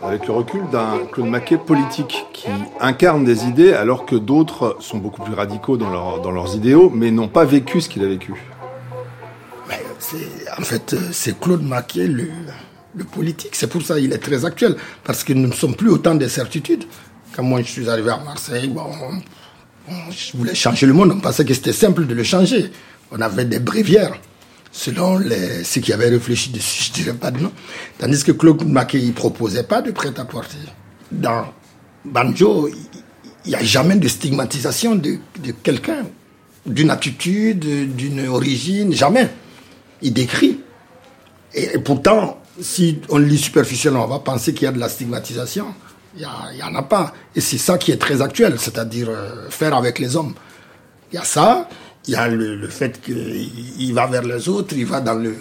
avec le recul, d'un Claude Mackay politique, qui incarne des idées alors que d'autres sont beaucoup plus radicaux dans, leur- dans leurs idéaux, mais n'ont pas vécu ce qu'il a vécu? En fait, c'est Claude Maquet, le, le politique. C'est pour ça qu'il est très actuel. Parce que nous ne sommes plus autant de certitudes. Quand moi, je suis arrivé à Marseille, bon, je voulais changer le monde. On pensait que c'était simple de le changer. On avait des bréviaires. Selon ceux qui avaient réfléchi dessus, je dirais pas de nom. Tandis que Claude Maquet, il proposait pas de prêt-à-porter. Dans Banjo, il n'y a jamais de stigmatisation de, quelqu'un, d'une attitude, d'une origine, jamais. Il décrit. Et, pourtant, si on lit superficiellement, on va penser qu'il y a de la stigmatisation. Il n'y en a pas. Et c'est ça qui est très actuel, c'est-à-dire euh, faire avec les hommes. Il y a ça, il y a le, le fait qu'il il va vers les autres, il va dans le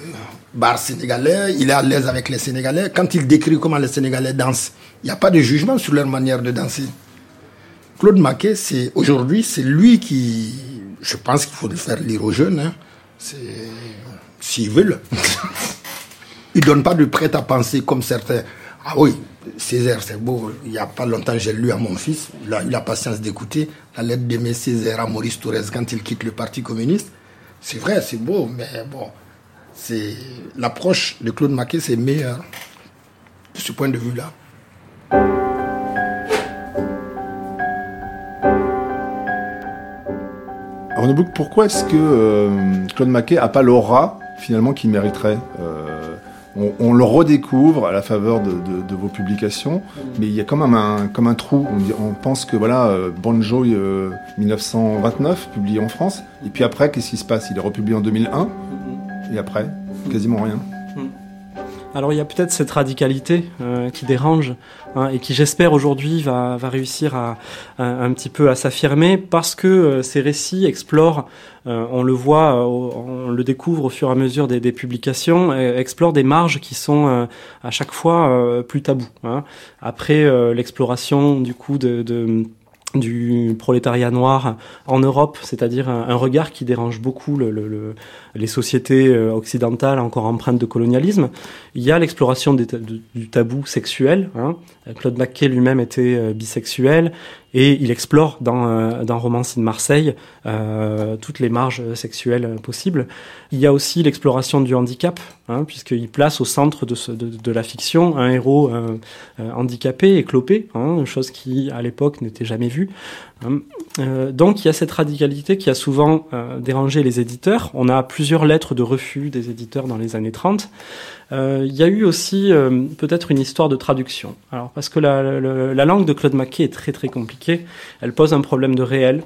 bar sénégalais, il est à l'aise avec les Sénégalais. Quand il décrit comment les Sénégalais dansent, il n'y a pas de jugement sur leur manière de danser. Claude Maquet, c'est aujourd'hui, c'est lui qui, je pense qu'il faut le faire lire aux jeunes, hein. s'ils veulent. il donne pas de prêt à penser comme certains. Ah oui, Césaire, c'est beau. Il n'y a pas longtemps, j'ai lu à mon fils, il a eu la patience d'écouter la lettre d'Aimé Césaire à Maurice Thorez quand il quitte le Parti communiste. C'est vrai, c'est beau, mais bon, c'est l'approche de Claude Maquet, c'est meilleur de ce point de vue-là. Bouc, pourquoi est-ce que euh, Claude Maquet a pas l'aura finalement qu'il mériterait Euh, on, on le redécouvre à la faveur de, de- de vos publications, mais il y a quand même un, comme un trou. On, pense que voilà, euh, Banjo euh, 1929, publié en France, et puis après, qu'est-ce qui se passe? Il est republié en 2001, et après, quasiment rien. Alors il y a peut-être cette radicalité euh, qui dérange hein, et qui j'espère aujourd'hui va, va réussir à, un petit peu à s'affirmer parce que euh, ces récits explorent, euh, on le voit, euh, on le découvre au fur et à mesure des, publications, explorent des marges qui sont à chaque fois plus tabous. hein. Après l'exploration du coup de, du prolétariat noir en Europe, c'est-à-dire un, regard qui dérange beaucoup le- les sociétés euh, occidentales encore empreintes de colonialisme. Il y a l'exploration du tabou sexuel. hein. Claude Maquet lui-même était euh, bisexuel et il explore dans, euh, dans Romancie de Marseille euh, toutes les marges sexuelles euh, possibles. Il y a aussi l'exploration du handicap, hein, puisqu'il place au centre de, de, la fiction un héros euh, euh, handicapé, éclopé, hein, chose qui à l'époque n'était jamais vue. hein. Euh, donc il y a cette radicalité qui a souvent euh, dérangé les éditeurs. On a plusieurs lettres de refus des éditeurs dans les années 30. Euh, il y a eu aussi euh, peut-être une histoire de traduction. Alors parce que la, la- la langue de Claude Maquet est très très compliquée. Elle pose un problème de réel.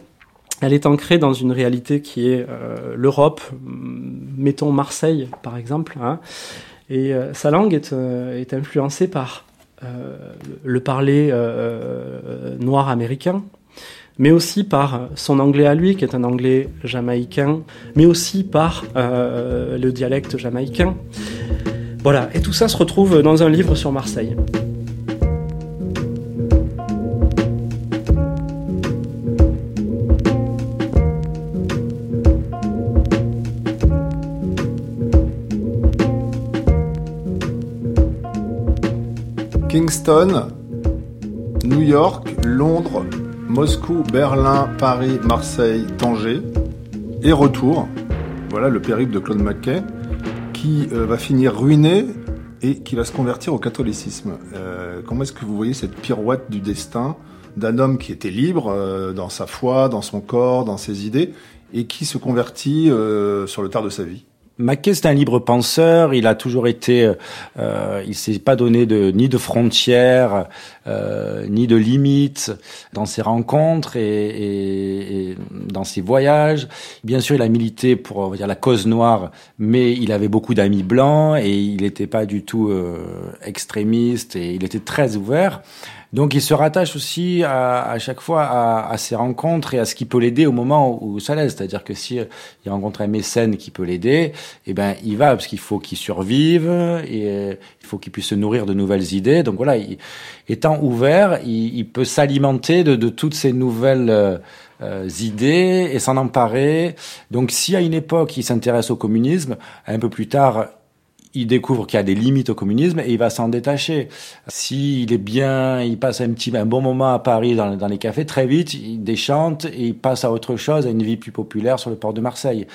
Elle est ancrée dans une réalité qui est euh, l'Europe, hum, mettons Marseille par exemple. hein. Et sa langue est, influencée par le parler noir américain, mais aussi par son anglais à lui, qui est un anglais jamaïcain, mais aussi par euh, le dialecte jamaïcain. Voilà, et tout ça se retrouve dans un livre sur Marseille. Kingston, New York, Londres, Moscou, Berlin, Paris, Marseille, Tanger et retour. Voilà le périple de Claude Maquet qui euh, va finir ruiné et qui va se convertir au catholicisme. Euh, comment est-ce que vous voyez cette pirouette du destin d'un homme qui était libre euh, dans sa foi, dans son corps, dans ses idées et qui se convertit sur le tard de sa vie? Maquet, c'est un libre penseur. Il a toujours été, euh, il s'est pas donné de ni de frontières, euh, ni de limites dans ses rencontres et, et- et dans ses voyages. Bien sûr, il a milité pour on va dire la cause noire, mais il avait beaucoup d'amis blancs et il n'était pas du tout euh, extrémiste et il était très ouvert. Donc il se rattache aussi à, à chaque fois à, à ses rencontres et à ce qui peut l'aider au moment où ça l'aide. C'est-à-dire que si il rencontre un mécène qui peut l'aider, eh ben il va parce qu'il faut qu'il survive et euh, il faut qu'il puisse se nourrir de nouvelles idées. Donc voilà, il- étant ouvert, il, il peut s'alimenter de, de toutes ces nouvelles euh, idées et s'en emparer. Donc si à une époque il s'intéresse au communisme, un peu plus tard il découvre qu'il y a des limites au communisme et il va s'en détacher. S'il est bien, il passe un petit, un bon moment à Paris dans, les cafés, très vite, il déchante et il passe à autre chose, à une vie plus populaire sur le port de Marseille.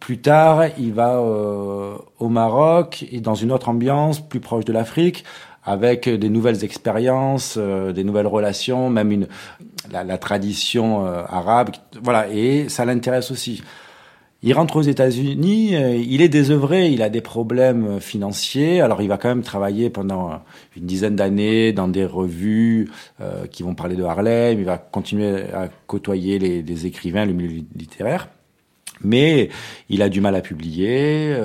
Plus tard, il va euh, au Maroc et dans une autre ambiance, plus proche de l'Afrique, avec des nouvelles expériences, euh, des nouvelles relations, même une, la, la tradition euh, arabe. Voilà, et ça l'intéresse aussi. Il rentre aux États-Unis, euh, il est désœuvré, il a des problèmes financiers. Alors il va quand même travailler pendant euh, une dizaine d'années dans des revues euh, qui vont parler de Harlem. Il va continuer à côtoyer les, écrivains, le milieu littéraire. Mais il a du mal à publier,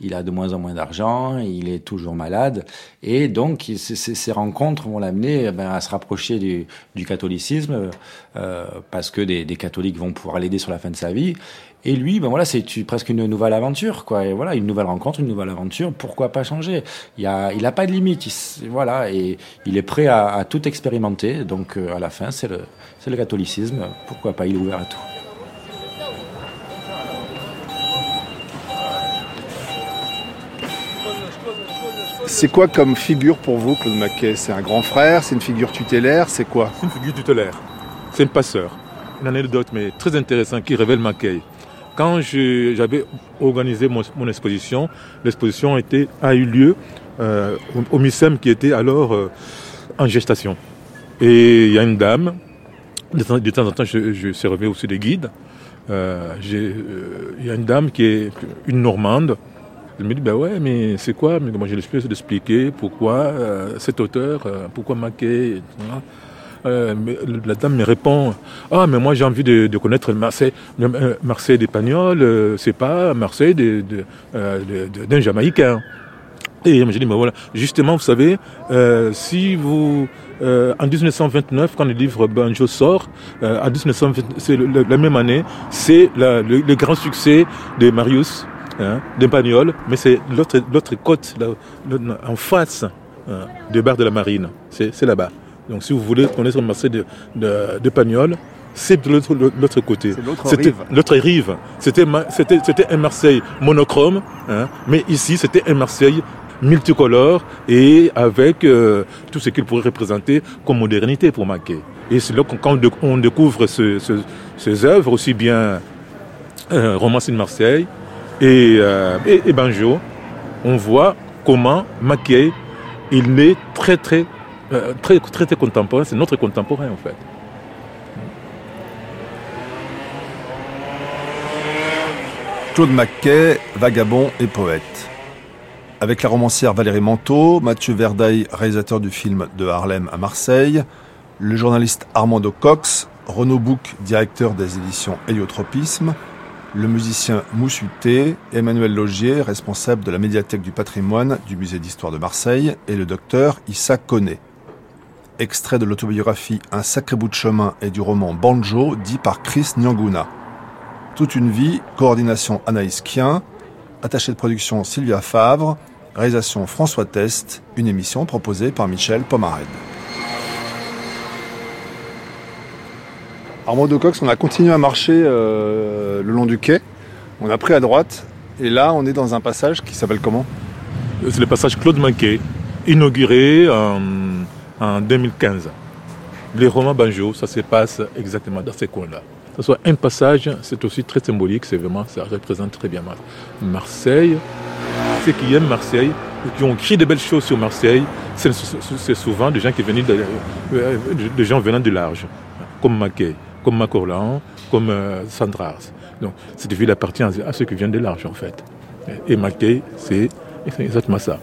il a de moins en moins d'argent, il est toujours malade, et donc ces- rencontres vont l'amener eh ben, à se rapprocher du, catholicisme, parce que des, des catholiques vont pouvoir l'aider sur la fin de sa vie. Et lui, ben voilà, c'est presque une nouvelle aventure, quoi. Et voilà, une nouvelle rencontre, une nouvelle aventure. Pourquoi pas changer? Il a, il a pas de limite. Il voilà, et il est prêt à, à tout expérimenter. Donc euh, à la fin, c'est le, c'est le catholicisme. Pourquoi pas Il est ouvert à tout. C'est quoi comme figure pour vous, Claude Maquet? C'est un grand frère C'est une figure tutélaire C'est quoi? C'est une figure tutélaire. C'est un passeur. Une anecdote, mais très intéressante, qui révèle Mackay. Quand j'avais organisé mon, exposition, l'exposition a eu lieu euh, au, au MICEM qui était alors euh, en gestation. Et il y a une dame, de temps, en temps, je, je servais aussi des guides, euh, j'ai, il y a une dame qui est une Normande. Elle me dit, ben ouais, mais c'est quoi? Mais moi, je l'espèce d'expliquer pourquoi cet auteur, pourquoi Maquet. Euh, la dame me répond Ah, mais moi j'ai envie de, connaître Marseille, euh, Marseille d'Espagnol, euh, c'est pas Marseille euh, d'un Jamaïcain. Et je dis, mais voilà, justement, vous savez, si vous, en 1929, quand le livre Banjo sort, en 1920, c'est la même année, c'est le, grand succès de Marius, hein, mais c'est l'autre, côte, en face hein, de bar de la Marine, c'est là-bas. Donc, si vous voulez connaître Marseille de, de, d'Espagnol, c'est de l'autre, côté. C'était-. L'autre rive. C'était, un Marseille monochrome, hein, mais ici, c'était un Marseille multicolore et avec euh, tout ce qu'il pourrait représenter comme modernité pour Maquet. Et c'est là qu'on- quand on dé- on découvre ce- ce- ces œuvres, aussi bien euh, Romance de Marseille et, euh, et, et Banjo, on voit comment Maquet, il est très très, euh, très, très, contemporain, c'est notre contemporain en fait. Claude Mackay, vagabond et poète. Avec la romancière Valérie Manteau, Mathieu Verdaille, réalisateur du film De Harlem à Marseille, le journaliste Armando Cox, Renaud Bouc, directeur des éditions Héliotropisme, le musicien Moussuté, Emmanuel Logier, responsable de la médiathèque du patrimoine du musée d'histoire de Marseille, et le docteur Issa Koné. Extrait de l'autobiographie Un sacré bout de chemin et du roman Banjo, dit par Chris Nyanguna. Toute une vie, coordination Anaïs Kien, attaché de production Sylvia Favre, réalisation François Test, une émission proposée par Michel Pomarède. Armando Cox, on a continué à marcher euh, le long du quai, on a pris à droite, et là on est dans un passage qui s'appelle comment? C'est le passage Claude Manquet, inauguré en, en 2015. Les romans Banjo, ça se passe exactement dans ces coins-là. Ce soit un passage, c'est aussi très symbolique, c'est vraiment, ça représente très bien Mar- Marseille. Ceux qui aiment Marseille, qui ont écrit de belles choses sur Marseille, c'est souvent des gens qui viennent de, euh, des gens venant du large, comme Maquet, comme Macorlan, comme euh, Sandras. Donc cette ville appartient à ceux qui viennent de large en fait. Et Maquet, c'est exactement ça.